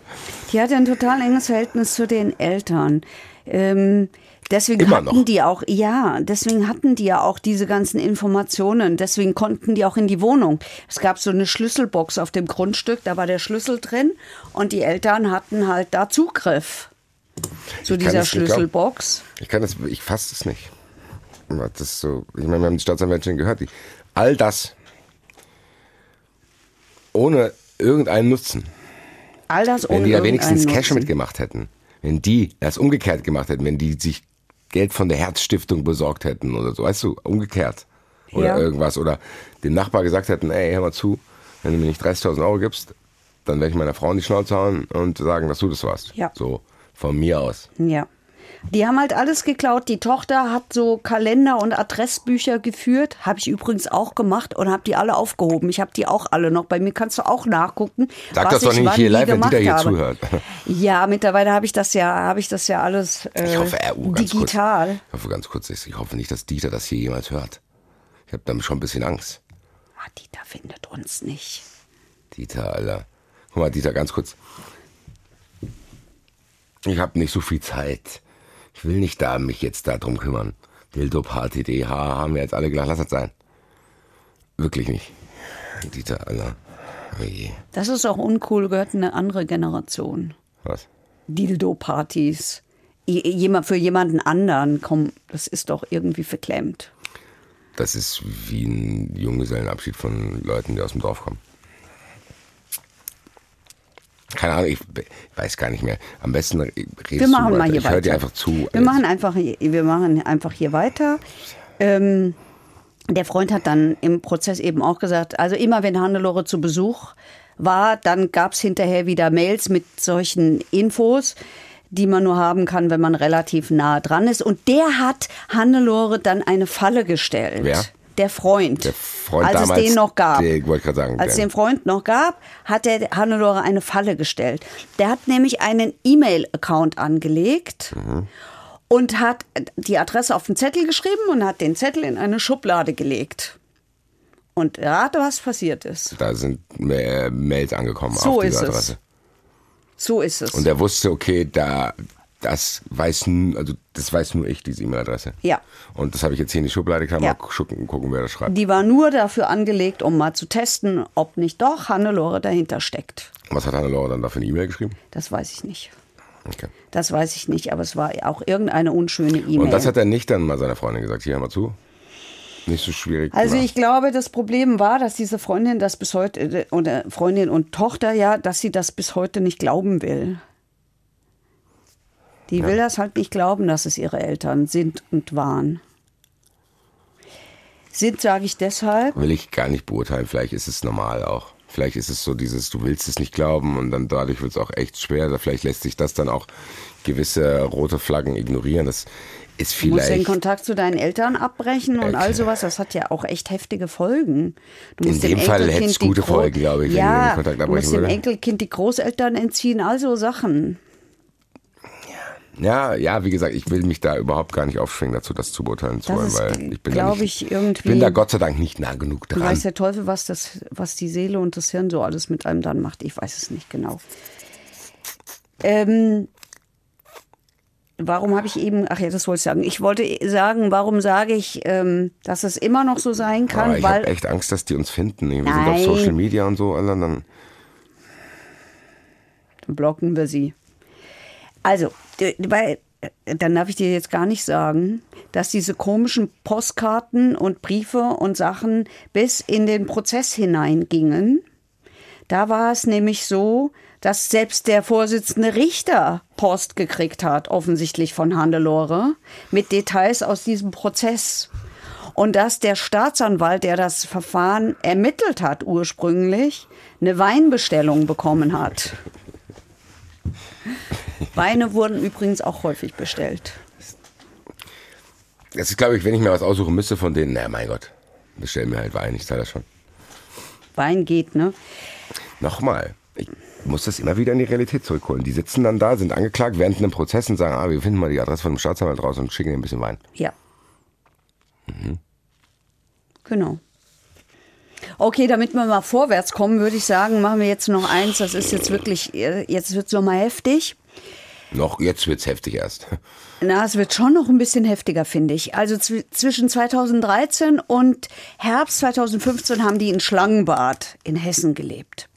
[SPEAKER 3] Die hatte ein total enges Verhältnis zu den Eltern. Ähm, deswegen
[SPEAKER 4] Immer
[SPEAKER 3] hatten
[SPEAKER 4] noch.
[SPEAKER 3] die auch, ja, deswegen hatten die ja auch diese ganzen Informationen. Deswegen konnten die auch in die Wohnung. Es gab so eine Schlüsselbox auf dem Grundstück, da war der Schlüssel drin und die Eltern hatten halt da Zugriff zu
[SPEAKER 4] kann
[SPEAKER 3] dieser. Schlüsselbox.
[SPEAKER 4] Ich kann das, ich fasse es nicht. Das ist so, ich meine, wir haben die Staatsanwältin gehört. Die, all das ohne irgendeinen Nutzen.
[SPEAKER 3] All das
[SPEAKER 4] Wenn die da wenigstens Cash
[SPEAKER 3] Nutzen.
[SPEAKER 4] mitgemacht hätten, wenn die das umgekehrt gemacht hätten, wenn die sich Geld von der Herzstiftung besorgt hätten oder so, weißt du, umgekehrt. Oder
[SPEAKER 3] Ja.
[SPEAKER 4] irgendwas. Oder dem Nachbar gesagt hätten, ey, hör mal zu, wenn du mir nicht 30.000 Euro gibst, dann werde ich meiner Frau in die Schnauze hauen und sagen, dass du das warst.
[SPEAKER 3] Ja.
[SPEAKER 4] So, von mir aus.
[SPEAKER 3] Ja. Die haben halt alles geklaut. Die Tochter hat so Kalender und Adressbücher geführt. Habe ich übrigens auch gemacht und habe die alle aufgehoben. Ich habe die auch alle noch. Bei mir kannst du auch nachgucken.
[SPEAKER 4] Sag
[SPEAKER 3] was
[SPEAKER 4] das doch
[SPEAKER 3] ich
[SPEAKER 4] nicht hier live, wenn
[SPEAKER 3] gemacht
[SPEAKER 4] Dieter hier
[SPEAKER 3] habe.
[SPEAKER 4] zuhört.
[SPEAKER 3] Ja, mittlerweile habe ich das ja, habe ich das ja alles äh,
[SPEAKER 4] Ich hoffe, er, oh, ganz
[SPEAKER 3] digital.
[SPEAKER 4] Kurz, ich hoffe ganz kurz, ich hoffe nicht, dass Dieter das hier jemals hört. Ich habe damit schon ein bisschen Angst.
[SPEAKER 3] Ah, Dieter findet uns nicht.
[SPEAKER 4] Dieter, Alter. Guck mal, Dieter, ganz kurz. Ich habe nicht so viel Zeit. Ich will nicht da mich jetzt darum kümmern. Dildo Party DH haben wir jetzt alle gedacht, lass das sein. Wirklich nicht. Dieter, Alter. Oh je.
[SPEAKER 3] Das ist auch uncool, gehört eine andere Generation.
[SPEAKER 4] Was?
[SPEAKER 3] Dildo-Partys. Jemand für jemanden anderen, komm, das ist doch irgendwie verklemmt.
[SPEAKER 4] Das ist wie ein Junggesellenabschied von Leuten, die aus dem Dorf kommen. Keine Ahnung, ich weiß gar nicht mehr. Am besten redest
[SPEAKER 3] Wir machen
[SPEAKER 4] du
[SPEAKER 3] mal hier
[SPEAKER 4] Ich höre dir einfach zu.
[SPEAKER 3] Wir machen einfach, wir machen einfach hier weiter. Ähm, der Freund hat dann im Prozess eben auch gesagt, also immer wenn Hannelore zu Besuch war, dann gab es hinterher wieder Mails mit solchen Infos, die man nur haben kann, wenn man relativ nah dran ist. Und der hat Hannelore dann eine Falle gestellt.
[SPEAKER 4] Wer?
[SPEAKER 3] Der Freund.
[SPEAKER 4] Der Freund
[SPEAKER 3] als
[SPEAKER 4] damals,
[SPEAKER 3] es den noch gab.
[SPEAKER 4] der- wollte gerade sagen,
[SPEAKER 3] Als
[SPEAKER 4] der-
[SPEAKER 3] den Freund noch gab, hat der Hannelore eine Falle gestellt. Der hat nämlich einen E-Mail-Account angelegt und hat die Adresse auf den Zettel geschrieben und hat den Zettel in eine Schublade gelegt. Und rate, was passiert ist.
[SPEAKER 4] Da sind Mails angekommen
[SPEAKER 3] So
[SPEAKER 4] auf diese
[SPEAKER 3] ist es.
[SPEAKER 4] Adresse.
[SPEAKER 3] So ist es.
[SPEAKER 4] Und er wusste, okay, da das weiß also das weiß nur ich, diese E-Mail-Adresse.
[SPEAKER 3] Ja.
[SPEAKER 4] Und das habe ich jetzt hier in die Schublade getan,
[SPEAKER 3] Ja.
[SPEAKER 4] mal gucken, gucken, wer das schreibt.
[SPEAKER 3] die war nur dafür angelegt, um mal zu testen, ob nicht doch Hannelore dahinter steckt.
[SPEAKER 4] Was hat Hannelore dann da für eine E-Mail geschrieben?
[SPEAKER 3] Das weiß ich nicht.
[SPEAKER 4] Okay.
[SPEAKER 3] Das weiß ich nicht, aber es war auch irgendeine unschöne E-Mail.
[SPEAKER 4] Und das hat er nicht dann mal seiner Freundin gesagt. Hier, hör mal zu. Nicht so schwierig.
[SPEAKER 3] Also
[SPEAKER 4] Na,
[SPEAKER 3] ich glaube, das Problem war, dass diese Freundin das bis heute, äh, oder Freundin und Tochter ja, dass sie das bis heute nicht glauben will. Die will das halt nicht glauben, dass es ihre Eltern sind und waren. Sind, sage ich deshalb.
[SPEAKER 4] will ich gar nicht beurteilen. Vielleicht ist es normal auch. Vielleicht ist es so dieses, du willst es nicht glauben und dann dadurch wird es auch echt schwer. Vielleicht lässt sich das dann auch gewisse rote Flaggen ignorieren. Das ist
[SPEAKER 3] Du musst den
[SPEAKER 4] vielleicht
[SPEAKER 3] Kontakt zu deinen Eltern abbrechen und all
[SPEAKER 4] Okay.
[SPEAKER 3] sowas. Das hat ja auch echt heftige Folgen. Du
[SPEAKER 4] In
[SPEAKER 3] musst
[SPEAKER 4] dem Fall hätt's
[SPEAKER 3] die
[SPEAKER 4] gute Folgen, glaube ich, wenn
[SPEAKER 3] ja,
[SPEAKER 4] du den Kontakt
[SPEAKER 3] du musst
[SPEAKER 4] abbrechen
[SPEAKER 3] dem. Enkelkind die Großeltern entziehen, all so Sachen.
[SPEAKER 4] Ja, ja, wie gesagt, ich will mich da überhaupt gar nicht aufschwingen dazu, das zu beurteilen zu wollen, weil ich bin, da nicht,
[SPEAKER 3] ich, irgendwie.
[SPEAKER 4] bin da Gott sei Dank nicht nah genug
[SPEAKER 3] Du
[SPEAKER 4] dran.
[SPEAKER 3] weißt der Teufel, was, das, was die Seele und das Hirn so alles mit einem dann macht. Ich weiß es nicht genau. Ähm, warum habe ich eben, ach ja, das wollte ich sagen. Ich wollte sagen, warum sage ich, ähm, dass es immer noch so sein kann,
[SPEAKER 4] Aber ich
[SPEAKER 3] weil
[SPEAKER 4] habe echt Angst, dass die uns finden. Wir sind
[SPEAKER 3] Nein.
[SPEAKER 4] auf Social Media und so, Alter, dann
[SPEAKER 3] dann blocken wir sie. Also, weil, äh, dann darf ich dir jetzt gar nicht sagen, dass diese komischen Postkarten und Briefe und Sachen bis in den Prozess hineingingen. Da war es nämlich so, dass selbst der Vorsitzende Richter Post gekriegt hat, offensichtlich von Hannelore, mit Details aus diesem Prozess. Und dass der Staatsanwalt, der das Verfahren ermittelt hat ursprünglich, eine Weinbestellung bekommen hat. Weine wurden übrigens auch häufig bestellt.
[SPEAKER 4] Das ist, glaube ich, wenn ich mir was aussuchen müsste von denen, na mein Gott, bestell mir halt Wein, ich zahle das schon.
[SPEAKER 3] Wein geht, ne?
[SPEAKER 4] Nochmal, ich muss das immer wieder in die Realität zurückholen. Die sitzen dann da, sind angeklagt während einem Prozess und sagen, ah, wir finden mal die Adresse von dem Staatsanwalt raus und schicken ihm ein bisschen Wein.
[SPEAKER 3] Ja. Genau. Okay, damit wir mal vorwärts kommen, würde ich sagen, machen wir jetzt noch eins. Das ist jetzt wirklich, äh, jetzt wird es nochmal heftig.
[SPEAKER 4] Noch, jetzt wird's heftig erst. <laughs>
[SPEAKER 3] Na, es wird schon noch ein bisschen heftiger, finde ich. Also zw zwischen 2013 und Herbst 2015 haben die in Schlangenbad in Hessen gelebt.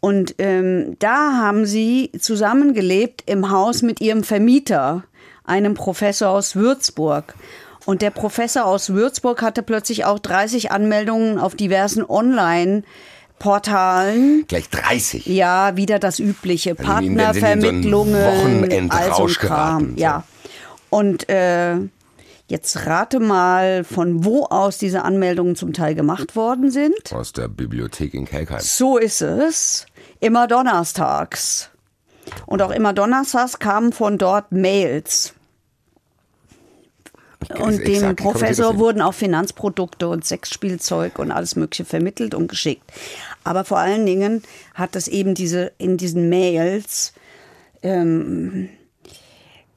[SPEAKER 3] Und ähm, da haben sie zusammengelebt im Haus mit ihrem Vermieter, einem Professor aus Würzburg. Und der Professor aus Würzburg hatte plötzlich auch 30 Anmeldungen auf diversen Online-Portalen.
[SPEAKER 4] Gleich 30.
[SPEAKER 3] Ja, wieder das übliche.
[SPEAKER 4] Also
[SPEAKER 3] Partnervermittlungen, so ein Kram. Ja. Und äh, jetzt rate mal, von wo aus diese Anmeldungen zum Teil gemacht worden sind.
[SPEAKER 4] Aus der Bibliothek in Kelkheim.
[SPEAKER 3] So ist es. Immer donnerstags. Und auch immer donnerstags kamen von dort Mails. Und dem Professor wurden auch Finanzprodukte und Sexspielzeug und alles Mögliche vermittelt und geschickt. Aber vor allen Dingen hat es eben diese in diesen Mails ähm,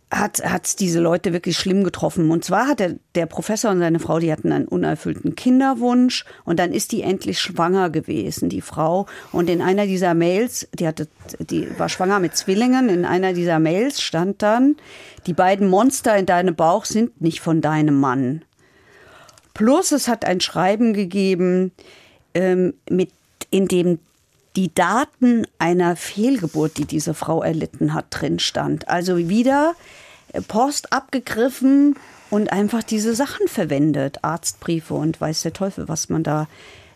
[SPEAKER 3] hat hat's diese Leute wirklich schlimm getroffen. Und zwar hat der, der Professor und seine Frau, die hatten einen unerfüllten Kinderwunsch und dann ist die endlich schwanger gewesen, die Frau. Und in einer dieser Mails, die hatte, die war schwanger mit Zwillingen, in einer dieser Mails stand dann, die beiden Monster in deinem Bauch sind nicht von deinem Mann. Plus es hat ein Schreiben gegeben, ähm, mit, in dem die Daten einer Fehlgeburt, die diese Frau erlitten hat, drin stand. Also wieder äh, Post abgegriffen und einfach diese Sachen verwendet, Arztbriefe und weiß der Teufel, was man da,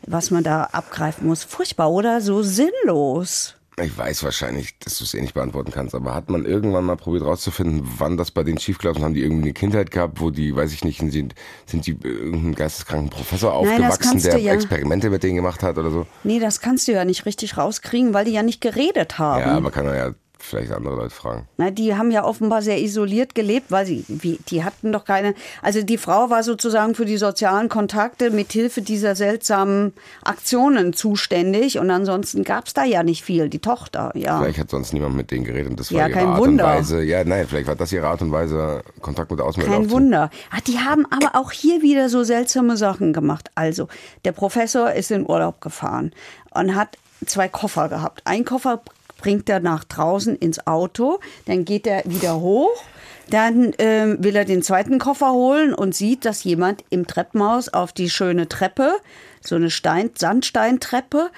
[SPEAKER 3] was man da abgreifen muss. Furchtbar, oder? So sinnlos.
[SPEAKER 4] Ich weiß wahrscheinlich, dass du es eh nicht beantworten kannst, aber hat man irgendwann mal probiert rauszufinden, wann das bei denen schiefgelaufen ist? Haben die irgendwie eine Kindheit gehabt, wo die, weiß ich nicht, sind, sind die irgendeinem geisteskranken Professor
[SPEAKER 3] Nein,
[SPEAKER 4] aufgewachsen, der
[SPEAKER 3] ja.
[SPEAKER 4] Experimente mit denen gemacht hat oder so?
[SPEAKER 3] Nee, das kannst du ja nicht richtig rauskriegen, weil die ja nicht geredet haben.
[SPEAKER 4] Ja, aber kann man ja vielleicht andere Leute fragen.
[SPEAKER 3] Na, die haben ja offenbar sehr isoliert gelebt, weil sie, wie, die hatten doch keine, also die Frau war sozusagen für die sozialen Kontakte mit Hilfe dieser seltsamen Aktionen zuständig und ansonsten gab's da ja nicht viel, die Tochter, ja.
[SPEAKER 4] Vielleicht hat sonst niemand mit denen geredet und das war
[SPEAKER 3] Ja,
[SPEAKER 4] ihre
[SPEAKER 3] kein
[SPEAKER 4] Art
[SPEAKER 3] Wunder.
[SPEAKER 4] und Weise. Ja, nein, vielleicht war das ihre Art und Weise, Kontakt mit Außenwelt
[SPEAKER 3] Kein. Wunder. Ah, die haben aber auch hier wieder so seltsame Sachen gemacht. Also, der Professor ist in Urlaub gefahren und hat zwei Koffer gehabt. Ein Koffer bringt er nach draußen ins Auto, dann geht er wieder hoch. Dann ähm, will er den zweiten Koffer holen und sieht, dass jemand im Treppenhaus auf die schöne Treppe, so eine Stein Sandsteintreppe,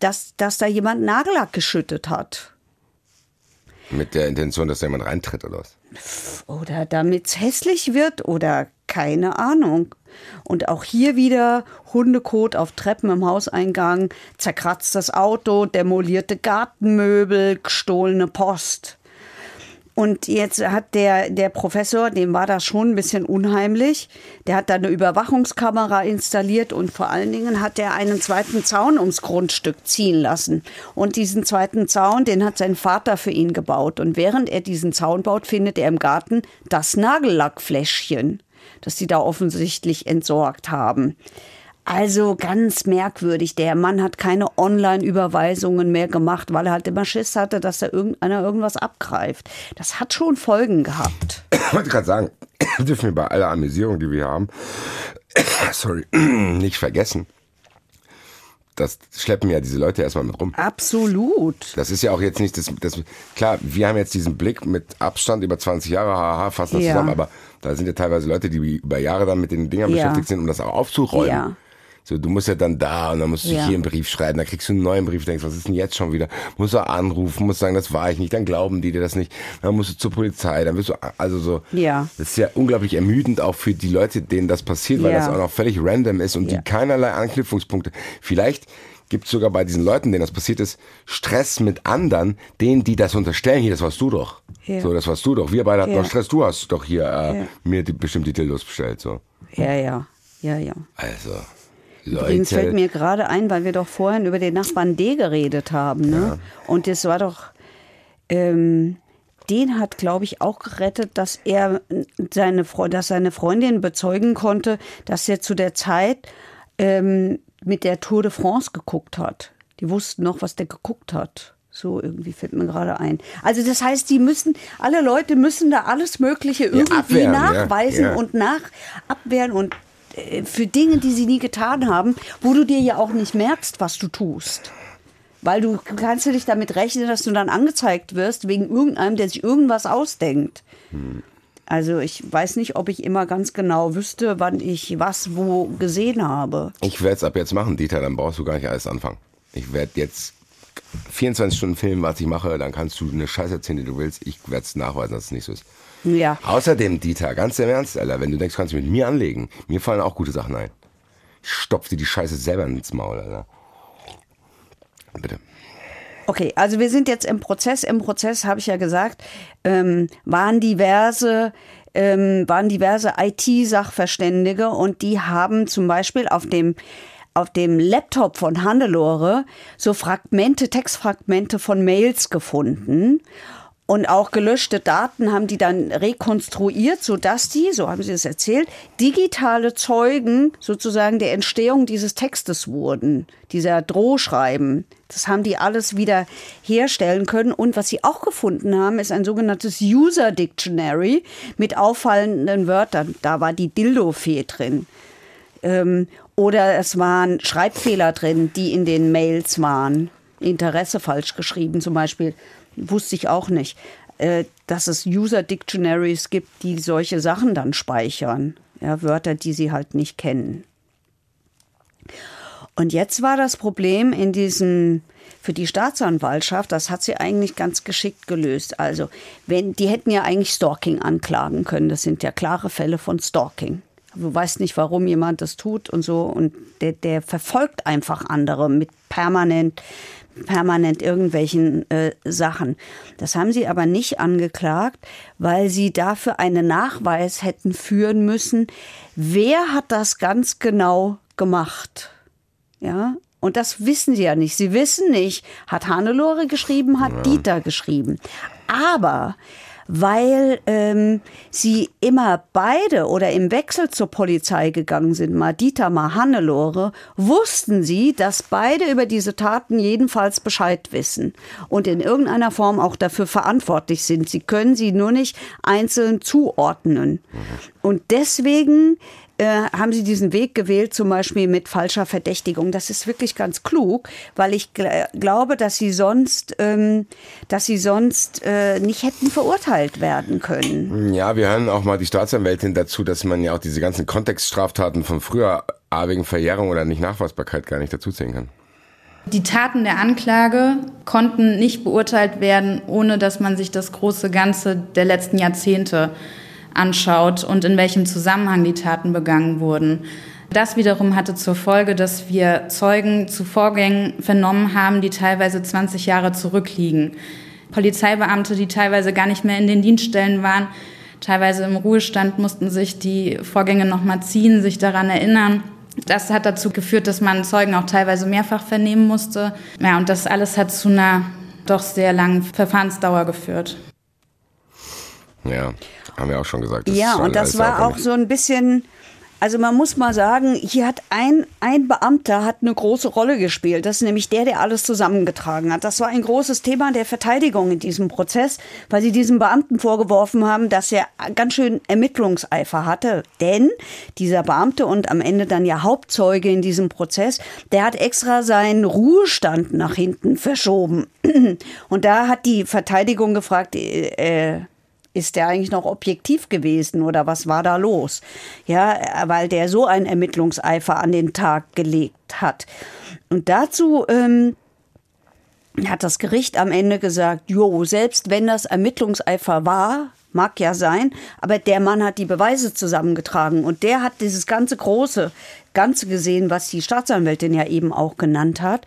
[SPEAKER 3] dass, dass da jemand Nagellack geschüttet hat.
[SPEAKER 4] Mit der Intention, dass da jemand reintritt oder was?
[SPEAKER 3] Oder damit es hässlich wird oder keine Ahnung. Und auch hier wieder Hundekot auf Treppen im Hauseingang, zerkratztes Auto, demolierte Gartenmöbel, gestohlene Post. Und jetzt hat der, der Professor, dem war das schon ein bisschen unheimlich. Der hat da eine Überwachungskamera installiert und vor allen Dingen hat er einen zweiten Zaun ums Grundstück ziehen lassen. Und diesen zweiten Zaun, den hat sein Vater für ihn gebaut. Und während er diesen Zaun baut, findet er im Garten das Nagellackfläschchen, das sie da offensichtlich entsorgt haben. Also ganz merkwürdig. Der Mann hat keine Online-Überweisungen mehr gemacht, weil er halt immer Schiss hatte, dass da irgendeiner irgendwas abgreift. Das hat schon Folgen gehabt.
[SPEAKER 4] Ich wollte gerade sagen, <clears throat> dürfen wir bei aller Amüsierung, die wir haben, <clears throat> sorry, <clears throat> nicht vergessen. Das schleppen ja diese Leute erstmal mit rum.
[SPEAKER 3] Absolut.
[SPEAKER 4] Das ist ja auch jetzt nicht das, das klar, wir haben jetzt diesen Blick mit Abstand über 20 Jahre, haha, fassen das
[SPEAKER 3] Ja.
[SPEAKER 4] zusammen, aber da sind ja teilweise Leute, die über Jahre dann mit den Dingern
[SPEAKER 3] Ja.
[SPEAKER 4] beschäftigt sind, um das auch aufzuräumen.
[SPEAKER 3] Ja.
[SPEAKER 4] So, du musst ja dann da und dann musst du
[SPEAKER 3] Ja.
[SPEAKER 4] hier einen Brief schreiben, dann kriegst du einen neuen Brief, denkst, was ist denn jetzt schon wieder? Musst du anrufen, musst sagen, das war ich nicht, dann glauben die dir das nicht, dann musst du zur Polizei, dann wirst du, also so,
[SPEAKER 3] Ja.
[SPEAKER 4] das ist ja unglaublich ermüdend auch für die Leute, denen das passiert, weil
[SPEAKER 3] Ja.
[SPEAKER 4] das auch noch völlig random ist und die keinerlei Anknüpfungspunkte. Vielleicht gibt es sogar bei diesen Leuten, denen das passiert ist, Stress mit anderen, denen, die das unterstellen, hier, das warst du doch.
[SPEAKER 3] Ja.
[SPEAKER 4] So, das warst du doch. Wir beide hatten
[SPEAKER 3] Ja.
[SPEAKER 4] noch Stress, du hast doch hier äh,
[SPEAKER 3] Ja.
[SPEAKER 4] mir die, bestimmt die Dildos bestellt. So.
[SPEAKER 3] Ja, ja, ja, ja.
[SPEAKER 4] Also,
[SPEAKER 3] Übrigens fällt
[SPEAKER 4] Leute.
[SPEAKER 3] mir gerade ein, weil wir doch vorhin über den Nachbarn D geredet haben. Ne? Und das war doch, ähm, den hat, glaube ich, auch gerettet, dass er seine, Fre- dass seine Freundin bezeugen konnte, dass er zu der Zeit ähm, mit der Tour de France geguckt hat. Die wussten noch, was der geguckt hat. So irgendwie fällt mir gerade ein. Also das heißt, die müssen, alle Leute müssen da alles Mögliche irgendwie
[SPEAKER 4] abwehren, ja,
[SPEAKER 3] nachweisen
[SPEAKER 4] ja.
[SPEAKER 3] und nach abwehren und äh, für Dinge, die sie nie getan haben, wo du dir ja auch nicht merkst, was du tust. Weil du kannst du dich damit rechnen, dass du dann angezeigt wirst wegen irgendeinem, der sich irgendwas ausdenkt. Also ich weiß nicht, ob ich immer ganz genau wüsste, wann ich was wo gesehen habe.
[SPEAKER 4] Ich werde es ab jetzt machen, Dieter, dann brauchst du gar nicht alles anfangen. Ich werde jetzt 24 Stunden filmen, was ich mache, dann kannst du eine Scheiße erzählen, die du willst. Ich werde es nachweisen, dass es nicht so ist.
[SPEAKER 3] Ja.
[SPEAKER 4] Außerdem, Dieter, ganz im Ernst, Alter, wenn du denkst, kannst du mit mir anlegen, mir fallen auch gute Sachen ein. Ich stopf dir die Scheiße selber ins Maul, Alter. Bitte.
[SPEAKER 3] Okay, also wir sind jetzt im Prozess. Im Prozess habe ich ja gesagt, ähm, waren diverse ähm, waren diverse IT-Sachverständige und die haben zum Beispiel auf dem auf dem Laptop von Hannelore so Fragmente, Textfragmente von Mails gefunden. Und auch gelöschte Daten haben die dann rekonstruiert, sodass die, so haben sie es erzählt, digitale Zeugen sozusagen der Entstehung dieses Textes wurden, dieser Drohschreiben. Das haben die alles wieder herstellen können. Und was sie auch gefunden haben, ist ein sogenanntes User Dictionary mit auffallenden Wörtern. Da war die Dildo-Fee drin. Ähm, oder es waren Schreibfehler drin, die in den Mails waren. Interesse falsch geschrieben zum Beispiel. Wusste ich auch nicht. Äh, dass es User Dictionaries gibt, die solche Sachen dann speichern. Ja, Wörter, die sie halt nicht kennen. Und jetzt war das Problem in diesem, für die Staatsanwaltschaft, das hat sie eigentlich ganz geschickt gelöst. Also, wenn, die hätten ja eigentlich Stalking anklagen können. Das sind ja klare Fälle von Stalking. Du weißt nicht, warum jemand das tut und so. Und der, der verfolgt einfach andere mit permanent, permanent irgendwelchen äh, Sachen. Das haben sie aber nicht angeklagt, weil sie dafür einen Nachweis hätten führen müssen. Wer hat das ganz genau gemacht? Ja, und das wissen sie ja nicht. Sie wissen nicht, hat Hannelore geschrieben, hat Dieter geschrieben. Aber weil ähm, sie immer beide oder im Wechsel zur Polizei gegangen sind, mal Dieter, mal Hannelore, wussten sie, dass beide über diese Taten jedenfalls Bescheid wissen und in irgendeiner Form auch dafür verantwortlich sind. Sie können sie nur nicht einzeln zuordnen. Und deswegen äh, haben sie diesen Weg gewählt, zum Beispiel mit falscher Verdächtigung. Das ist wirklich ganz klug, weil ich gl glaube, dass sie sonst, ähm, dass sie sonst äh, nicht hätten verurteilt werden können.
[SPEAKER 4] Ja, wir hören auch mal die Staatsanwältin dazu, dass man ja auch diese ganzen Kontextstraftaten von früher A wegen Verjährung oder nicht Nachweisbarkeit gar nicht dazuzählen kann.
[SPEAKER 6] Die Taten der Anklage konnten nicht beurteilt werden, ohne dass man sich das große Ganze der letzten Jahrzehnte anschaut und in welchem Zusammenhang die Taten begangen wurden. Das wiederum hatte zur Folge, dass wir Zeugen zu Vorgängen vernommen haben, die teilweise 20 Jahre zurückliegen. Polizeibeamte, die teilweise gar nicht mehr in den Dienststellen waren, teilweise im Ruhestand, mussten sich die Vorgänge nochmal ziehen, sich daran erinnern. Das hat dazu geführt, dass man Zeugen auch teilweise mehrfach vernehmen musste. Ja, und das alles hat zu einer doch sehr langen Verfahrensdauer geführt.
[SPEAKER 4] Ja, haben wir auch schon gesagt.
[SPEAKER 3] ja,
[SPEAKER 4] ist
[SPEAKER 3] und das war auch so ein bisschen, also man muss mal sagen, hier hat ein, ein Beamter hat eine große Rolle gespielt. Das ist nämlich der, der alles zusammengetragen hat. Das war ein großes Thema der Verteidigung in diesem Prozess, weil sie diesem Beamten vorgeworfen haben, dass er ganz schön Ermittlungseifer hatte. Denn dieser Beamte und am Ende dann ja Hauptzeuge in diesem Prozess, der hat extra seinen Ruhestand nach hinten verschoben. <clears throat> Und da hat die Verteidigung gefragt, äh, ist der eigentlich noch objektiv gewesen oder was war da los? Ja, weil der so einen Ermittlungseifer an den Tag gelegt hat. Und dazu ähm, hat das Gericht am Ende gesagt, jo, selbst wenn das Ermittlungseifer war, mag ja sein, aber der Mann hat die Beweise zusammengetragen und der hat dieses ganze große Ganze gesehen, was die Staatsanwältin ja eben auch genannt hat.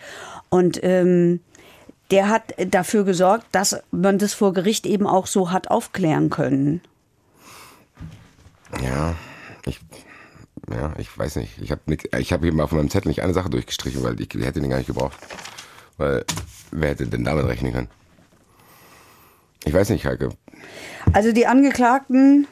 [SPEAKER 3] Und ähm, der hat dafür gesorgt, dass man das vor Gericht eben auch so hat aufklären können.
[SPEAKER 4] Ja, ich, ja, ich weiß nicht. Ich habe ich hab hier mal auf meinem Zettel nicht eine Sache durchgestrichen, weil ich hätte den gar nicht gebraucht. Weil wer hätte denn damit rechnen können? Ich weiß nicht, Heike.
[SPEAKER 3] Also die Angeklagten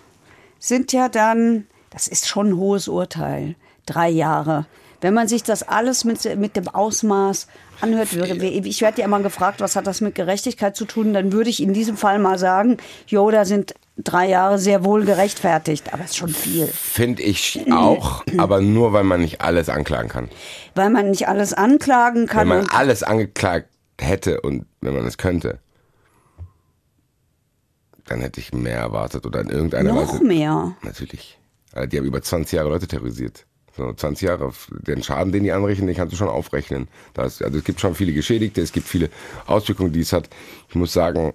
[SPEAKER 3] sind ja dann, das ist schon ein hohes Urteil, drei Jahre. Wenn man sich das alles mit, mit dem Ausmaß anhört, würde, ich werde ja immer gefragt, was hat das mit Gerechtigkeit zu tun, dann würde ich in diesem Fall mal sagen, jo, da sind drei Jahre sehr wohl gerechtfertigt, aber es ist schon viel.
[SPEAKER 4] Finde ich auch, <clears throat> aber nur, weil man nicht alles anklagen kann.
[SPEAKER 3] Weil man nicht alles anklagen
[SPEAKER 4] Wenn
[SPEAKER 3] kann.
[SPEAKER 4] man
[SPEAKER 3] und-
[SPEAKER 4] alles angeklagt hätte und wenn man es könnte, dann hätte ich mehr erwartet oder in irgendeiner
[SPEAKER 3] noch
[SPEAKER 4] Weise.
[SPEAKER 3] mehr.
[SPEAKER 4] Natürlich. Die haben über 20 Jahre Leute terrorisiert. So 20 Jahre, den Schaden, den die anrichten, den kannst du schon aufrechnen. Da ist, also es gibt schon viele Geschädigte, es gibt viele Auswirkungen, die es hat. Ich muss sagen,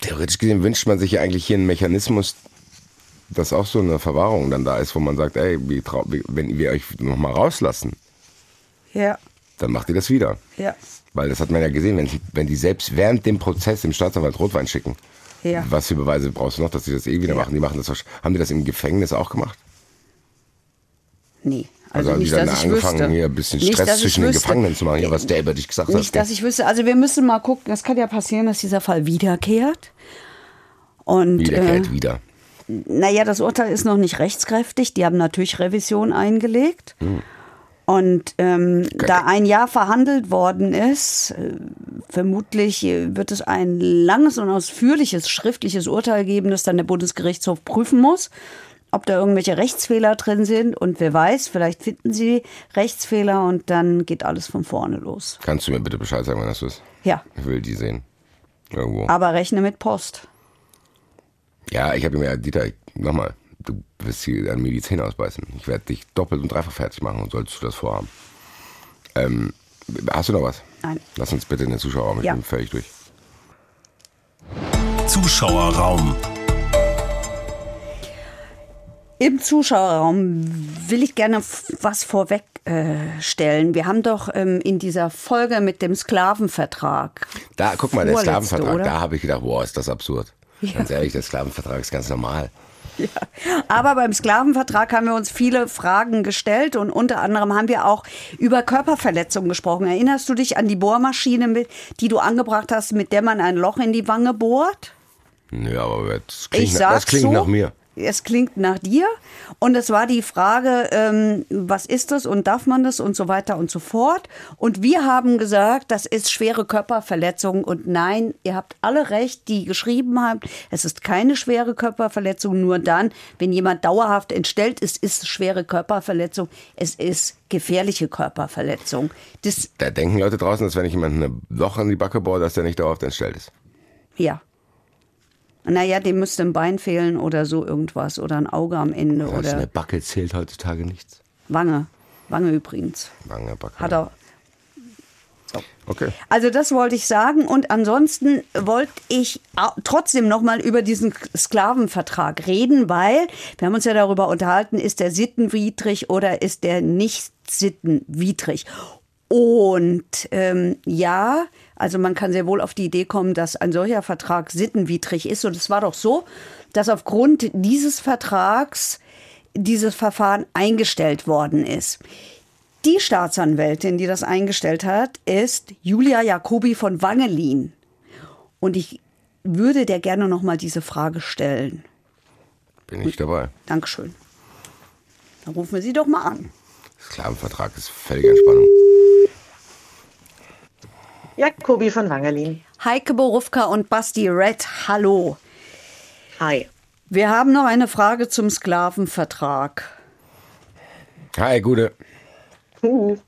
[SPEAKER 4] theoretisch gesehen wünscht man sich ja eigentlich hier einen Mechanismus, dass auch so eine Verwahrung dann da ist, wo man sagt, ey, wenn wir euch nochmal rauslassen,
[SPEAKER 3] Ja,
[SPEAKER 4] dann macht ihr das wieder.
[SPEAKER 3] ja,
[SPEAKER 4] Weil das hat man ja gesehen, wenn, wenn die selbst während dem Prozess dem Staatsanwalt Rotwein schicken,
[SPEAKER 3] ja.
[SPEAKER 4] was für Beweise brauchst du noch, dass die das eh wieder
[SPEAKER 3] Ja.
[SPEAKER 4] machen? Die machen das, haben die das im Gefängnis auch gemacht?
[SPEAKER 3] Nee.
[SPEAKER 4] Also,
[SPEAKER 3] Also, nicht, dass ich
[SPEAKER 4] angefangen,
[SPEAKER 3] wüsste.
[SPEAKER 4] hier ein bisschen
[SPEAKER 3] Nicht,
[SPEAKER 4] Stress
[SPEAKER 3] ich
[SPEAKER 4] zwischen den. Gefangenen zu machen, ja, was der über dich gesagt
[SPEAKER 3] Nicht,
[SPEAKER 4] hat.
[SPEAKER 3] dass ich wüsste. Also wir müssen mal gucken. Es kann ja passieren, dass dieser Fall wiederkehrt. Und
[SPEAKER 4] Wiederkehrt
[SPEAKER 3] äh,
[SPEAKER 4] wieder.
[SPEAKER 3] naja, das Urteil ist noch nicht rechtskräftig. Die haben natürlich Revision eingelegt. Und ähm, da ein Jahr verhandelt worden ist, äh, vermutlich äh, wird es ein langes und ausführliches schriftliches Urteil geben, das dann der Bundesgerichtshof prüfen muss, ob da irgendwelche Rechtsfehler drin sind. Und wer weiß, vielleicht finden sie Rechtsfehler und dann geht alles von vorne los.
[SPEAKER 4] Kannst du mir bitte Bescheid sagen, wann das ist?
[SPEAKER 3] Ja,
[SPEAKER 4] Ich will die sehen. Irgendwo.
[SPEAKER 3] aber rechne mit Post.
[SPEAKER 4] Ja, ich habe ihm ja, Dieter, nochmal, du wirst hier an mir die Zähne ausbeißen. Ich werde dich doppelt und dreifach fertig machen und solltest du das vorhaben. Ähm, hast du noch was?
[SPEAKER 3] Nein.
[SPEAKER 4] Lass uns bitte in den Zuschauerraum, ich
[SPEAKER 3] Ja.
[SPEAKER 4] bin völlig durch.
[SPEAKER 1] Zuschauerraum.
[SPEAKER 3] Im Zuschauerraum will ich gerne was vorweg äh, stellen. Wir haben doch ähm, in dieser Folge mit dem Sklavenvertrag.
[SPEAKER 4] Da, guck mal, der Sklavenvertrag,
[SPEAKER 3] oder?
[SPEAKER 4] da habe ich gedacht, boah, ist das absurd. Ganz ehrlich, der Sklavenvertrag ist ganz normal.
[SPEAKER 3] Aber beim Sklavenvertrag haben wir uns viele Fragen gestellt und unter anderem haben wir auch über Körperverletzungen gesprochen. Erinnerst du dich an die Bohrmaschine, mit, die du angebracht hast, mit der man ein Loch in die Wange bohrt?
[SPEAKER 4] Nö, aber das klingt,
[SPEAKER 3] Ich
[SPEAKER 4] nach- das klingt
[SPEAKER 3] so.
[SPEAKER 4] nach mir.
[SPEAKER 3] Es klingt nach dir. Und es war die Frage, ähm, was ist das und darf man das und so weiter und so fort. Und wir haben gesagt, das ist schwere Körperverletzung. Und nein, ihr habt alle recht, die geschrieben haben, es ist keine schwere Körperverletzung. Nur dann, wenn jemand dauerhaft entstellt ist, ist es schwere Körperverletzung. Es ist gefährliche Körperverletzung. Das,
[SPEAKER 4] Da denken Leute draußen, dass wenn ich jemanden ein Loch in die Backe bohre, dass der nicht dauerhaft entstellt ist.
[SPEAKER 3] ja. Naja, dem müsste ein Bein fehlen oder so irgendwas oder ein Auge am Ende
[SPEAKER 4] Also
[SPEAKER 3] oder
[SPEAKER 4] eine Backe zählt heutzutage nichts.
[SPEAKER 3] Wange. Wange übrigens.
[SPEAKER 4] Lange Backe.
[SPEAKER 3] Hat er.
[SPEAKER 4] Okay.
[SPEAKER 3] Also das wollte ich sagen und ansonsten wollte ich trotzdem noch mal über diesen Sklavenvertrag reden, weil wir haben uns ja darüber unterhalten, ist der sittenwidrig oder ist der nicht sittenwidrig? Und ähm, ja, Also man kann sehr wohl auf die Idee kommen, dass ein solcher Vertrag sittenwidrig ist. Und es war doch so, dass aufgrund dieses Vertrags dieses Verfahren eingestellt worden ist. Die Staatsanwältin, die das eingestellt hat, ist Julia Jacobi von Wangelin. Und ich würde der gerne noch mal diese Frage stellen.
[SPEAKER 4] Bin ich dabei.
[SPEAKER 3] Dankeschön. Dann rufen wir sie doch mal an.
[SPEAKER 4] Sklavenvertrag ist völlige Entspannung.
[SPEAKER 7] Jakobi von Wangerlin.
[SPEAKER 3] Heike Borufka und Basti Red, hallo.
[SPEAKER 7] Hi.
[SPEAKER 3] Wir haben noch eine Frage zum Sklavenvertrag.
[SPEAKER 4] Hi, Gute. <laughs>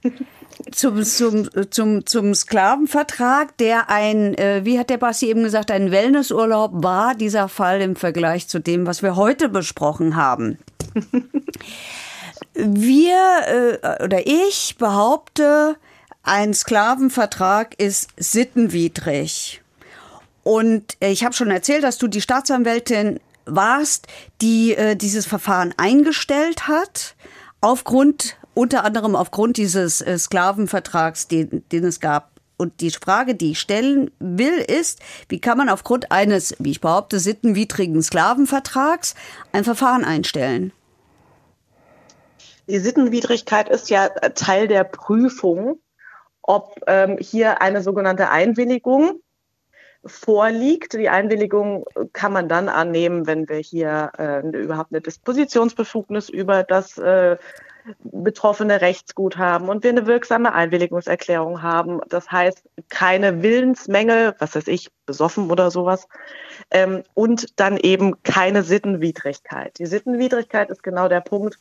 [SPEAKER 3] Zum, zum, zum, zum Sklavenvertrag, der ein, äh, wie hat der Basti eben gesagt, ein Wellnessurlaub war, dieser Fall im Vergleich zu dem, was wir heute besprochen haben. <laughs> wir äh, oder ich behaupte, ein Sklavenvertrag ist sittenwidrig. Und äh, ich habe schon erzählt, dass du die Staatsanwältin warst, die äh, dieses Verfahren eingestellt hat, aufgrund, unter anderem aufgrund dieses äh, Sklavenvertrags, den, den es gab. Und die Frage, die ich stellen will, ist, wie kann man aufgrund eines, wie ich behaupte, sittenwidrigen Sklavenvertrags ein Verfahren einstellen?
[SPEAKER 7] Die Sittenwidrigkeit ist ja Teil der Prüfung, ob ähm, hier eine sogenannte Einwilligung vorliegt. Die Einwilligung kann man dann annehmen, wenn wir hier äh, überhaupt eine Dispositionsbefugnis über das äh, betroffene Rechtsgut haben und wir eine wirksame Einwilligungserklärung haben. Das heißt, keine Willensmängel, was weiß ich, besoffen oder sowas. Ähm, und dann eben keine Sittenwidrigkeit. Die Sittenwidrigkeit ist genau der Punkt,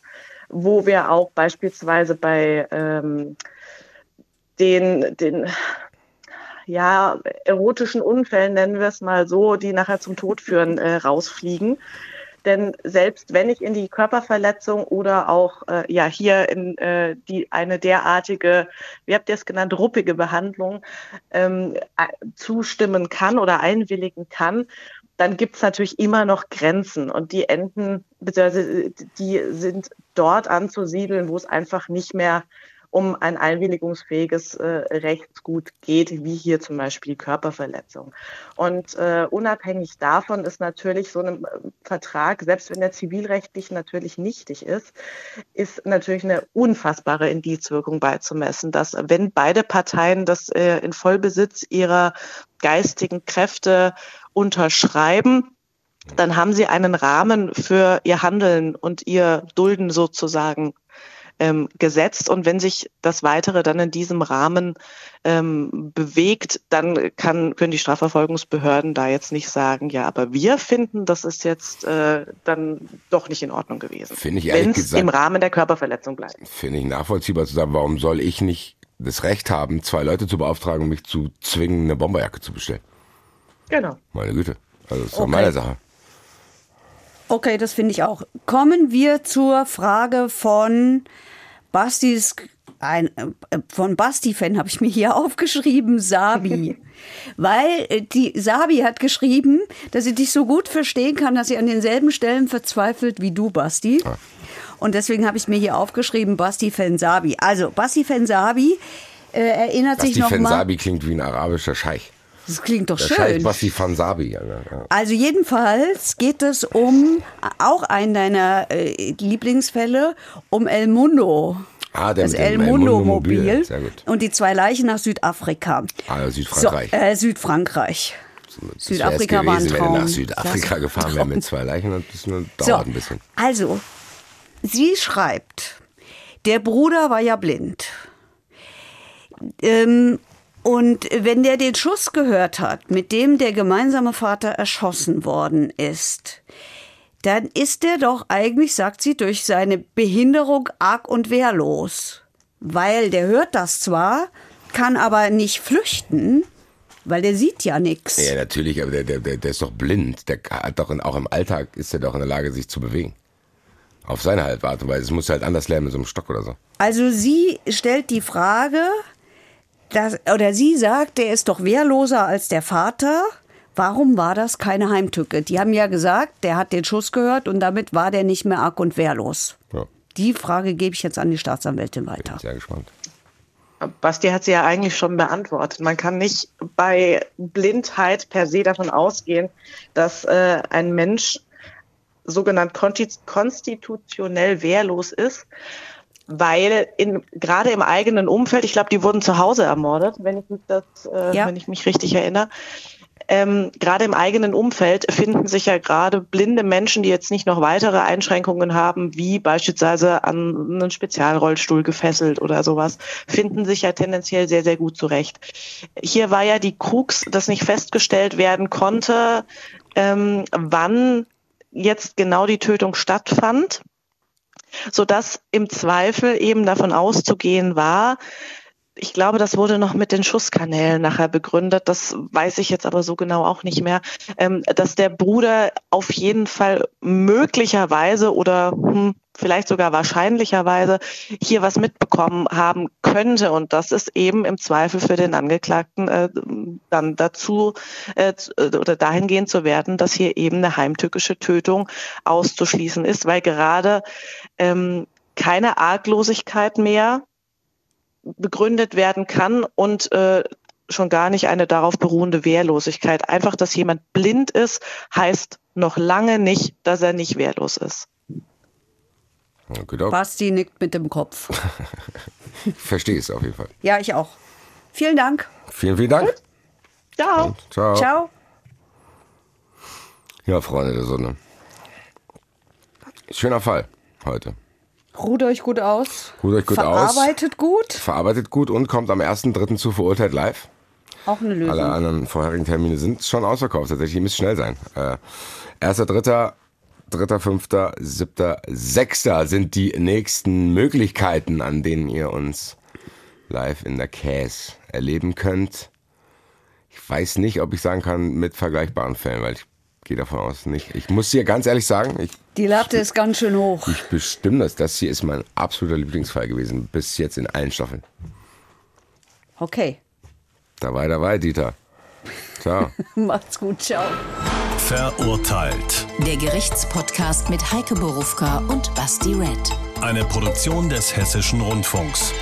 [SPEAKER 7] wo wir auch beispielsweise bei ähm, den, den ja, erotischen Unfällen, nennen wir es mal so, die nachher zum Tod führen, äh, rausfliegen. Denn selbst wenn ich in die Körperverletzung oder auch äh, ja hier in äh, die eine derartige, wie habt ihr es genannt, ruppige Behandlung ähm, zustimmen kann oder einwilligen kann, dann gibt es natürlich immer noch Grenzen und die enden, beziehungsweise die sind dort anzusiedeln, wo es einfach nicht mehr um ein einwilligungsfähiges äh, Rechtsgut geht, wie hier zum Beispiel Körperverletzung. Und äh, unabhängig davon ist natürlich so ein äh, Vertrag, selbst wenn er zivilrechtlich natürlich nichtig ist, ist natürlich eine unfassbare Indizwirkung beizumessen, dass wenn beide Parteien das äh, in Vollbesitz ihrer geistigen Kräfte unterschreiben, dann haben sie einen Rahmen für ihr Handeln und ihr Dulden sozusagen ähm, gesetzt. Und wenn sich das Weitere dann in diesem Rahmen ähm, bewegt, dann kann, können die Strafverfolgungsbehörden da jetzt nicht sagen, ja, aber wir finden, das ist jetzt äh, dann doch nicht in Ordnung gewesen.
[SPEAKER 4] Finde ich ehrlich gesagt,
[SPEAKER 7] im Rahmen der Körperverletzung bleibt.
[SPEAKER 4] Finde ich nachvollziehbar zu sagen, warum soll ich nicht das Recht haben, zwei Leute zu beauftragen, mich zu zwingen, eine Bomberjacke zu bestellen?
[SPEAKER 7] Genau.
[SPEAKER 4] Meine Güte. Also das ist okay.
[SPEAKER 3] Okay.
[SPEAKER 4] meine Sache.
[SPEAKER 3] Okay, das finde ich auch. Kommen wir zur Frage von Bastis, ein, äh, von Basti-Fan habe ich mir hier <laughs> aufgeschrieben, Sabi. <laughs> Weil äh, die Sabi hat geschrieben, dass sie dich so gut verstehen kann, dass sie an denselben Stellen verzweifelt wie du, Basti. Und deswegen habe ich mir hier aufgeschrieben, Basti-Fan Sabi. Also, Basti-Fan Sabi äh, erinnert sich
[SPEAKER 4] Basti
[SPEAKER 3] noch mal.
[SPEAKER 4] Fensabi klingt wie ein arabischer Scheich.
[SPEAKER 3] Das klingt doch
[SPEAKER 4] Der
[SPEAKER 3] schön.
[SPEAKER 4] Scheich Basti Fansabi. Ja, ja.
[SPEAKER 3] Also jedenfalls geht es um auch einen deiner äh, Lieblingsfälle, um El Mundo.
[SPEAKER 4] Ah, der
[SPEAKER 3] das El Mundo
[SPEAKER 4] Mobil.
[SPEAKER 3] Mobil
[SPEAKER 4] Sehr gut.
[SPEAKER 3] und die zwei Leichen nach Südafrika.
[SPEAKER 4] Ah, Südfrankreich.
[SPEAKER 3] So, äh, Südfrankreich.
[SPEAKER 4] Das
[SPEAKER 3] Südafrika
[SPEAKER 4] wär's
[SPEAKER 3] war ein
[SPEAKER 4] gewesen, wenn
[SPEAKER 3] Traum.
[SPEAKER 4] nach Südafrika
[SPEAKER 3] Das-
[SPEAKER 4] gefahren wäre mit zwei Leichen. und Das nur-
[SPEAKER 3] So,
[SPEAKER 4] dauert ein bisschen.
[SPEAKER 3] also, sie schreibt, der Bruder war ja blind. Ähm, und wenn der den Schuss gehört hat, mit dem der gemeinsame Vater erschossen worden ist, dann ist er doch eigentlich, sagt sie, durch seine Behinderung arg und wehrlos. Weil der hört das zwar, kann aber nicht flüchten, weil der sieht ja nichts.
[SPEAKER 4] Ja, natürlich, aber der, der, der, ist doch blind. Der hat doch in, auch im Alltag ist er doch in der Lage, sich zu bewegen. Auf seine halt Art und Weise. Es muss halt anders lernen mit so einem Stock oder so.
[SPEAKER 3] Also sie stellt die Frage, dass, oder sie sagt, der ist doch wehrloser als der Vater. Warum war das keine Heimtücke? Die haben ja gesagt, der hat den Schuss gehört und damit war der nicht mehr arg und wehrlos.
[SPEAKER 4] Ja,
[SPEAKER 3] Die Frage gebe ich jetzt an die Staatsanwältin weiter.
[SPEAKER 4] sehr gespannt.
[SPEAKER 7] Basti hat sie ja eigentlich schon beantwortet. Man kann nicht bei Blindheit per se davon ausgehen, dass äh, ein Mensch sogenannt konstitutionell wehrlos ist, weil in, gerade im eigenen Umfeld, ich glaube, die wurden zu Hause ermordet, wenn ich mich das, äh, ja. wenn ich mich richtig erinnere, ähm, gerade im eigenen Umfeld finden sich ja gerade blinde Menschen, die jetzt nicht noch weitere Einschränkungen haben, wie beispielsweise an einen Spezialrollstuhl gefesselt oder sowas, finden sich ja tendenziell sehr, sehr gut zurecht. Hier war ja die Krux, dass nicht festgestellt werden konnte, ähm, wann jetzt genau die Tötung stattfand, sodass im Zweifel eben davon auszugehen war, ich glaube, das wurde noch mit den Schusskanälen nachher begründet. Das weiß ich jetzt aber so genau auch nicht mehr, ähm, dass der Bruder auf jeden Fall möglicherweise oder hm, vielleicht sogar wahrscheinlicherweise hier was mitbekommen haben könnte. Und das ist eben im Zweifel für den Angeklagten äh, dann dazu äh, oder dahingehend zu werden, dass hier eben eine heimtückische Tötung auszuschließen ist, weil gerade ähm, keine Arglosigkeit mehr begründet werden kann und äh, schon gar nicht eine darauf beruhende Wehrlosigkeit. Einfach, dass jemand blind ist, heißt noch lange nicht, dass er nicht wehrlos ist.
[SPEAKER 3] Okay, Basti nickt mit dem Kopf. <laughs>
[SPEAKER 4] Verstehe es auf jeden Fall.
[SPEAKER 3] Ja, ich auch. Vielen Dank.
[SPEAKER 4] Vielen, vielen Dank.
[SPEAKER 7] Ciao.
[SPEAKER 4] ciao.
[SPEAKER 3] Ciao.
[SPEAKER 4] Ja, Freunde der Sonne. Schöner Fall heute.
[SPEAKER 3] Ruht euch gut aus.
[SPEAKER 4] Ruht euch gut
[SPEAKER 3] Verarbeitet
[SPEAKER 4] aus.
[SPEAKER 3] Verarbeitet gut.
[SPEAKER 4] Verarbeitet gut und kommt am 1.3. zu verurteilt live.
[SPEAKER 3] Auch eine Lösung.
[SPEAKER 4] Alle anderen vorherigen Termine sind schon ausverkauft. Tatsächlich, ihr müsst schnell sein. Äh, 1.3., 3., 7., 6. sind die nächsten Möglichkeiten, an denen ihr uns live in der Käse erleben könnt. Ich weiß nicht, ob ich sagen kann, mit vergleichbaren Fällen, weil ich gehe davon aus nicht. Ich muss dir ganz ehrlich sagen, ich,
[SPEAKER 3] die Latte ist ganz schön hoch.
[SPEAKER 4] Ich bestimme das. Das hier ist mein absoluter Lieblingsfall gewesen, bis jetzt in allen Staffeln.
[SPEAKER 3] Okay.
[SPEAKER 4] Dabei, dabei, Dieter. Ciao. <laughs>
[SPEAKER 3] Macht's gut, ciao.
[SPEAKER 1] Verurteilt.
[SPEAKER 2] Der Gerichtspodcast mit Heike Borufka und Basti Red.
[SPEAKER 1] Eine Produktion des Hessischen Rundfunks.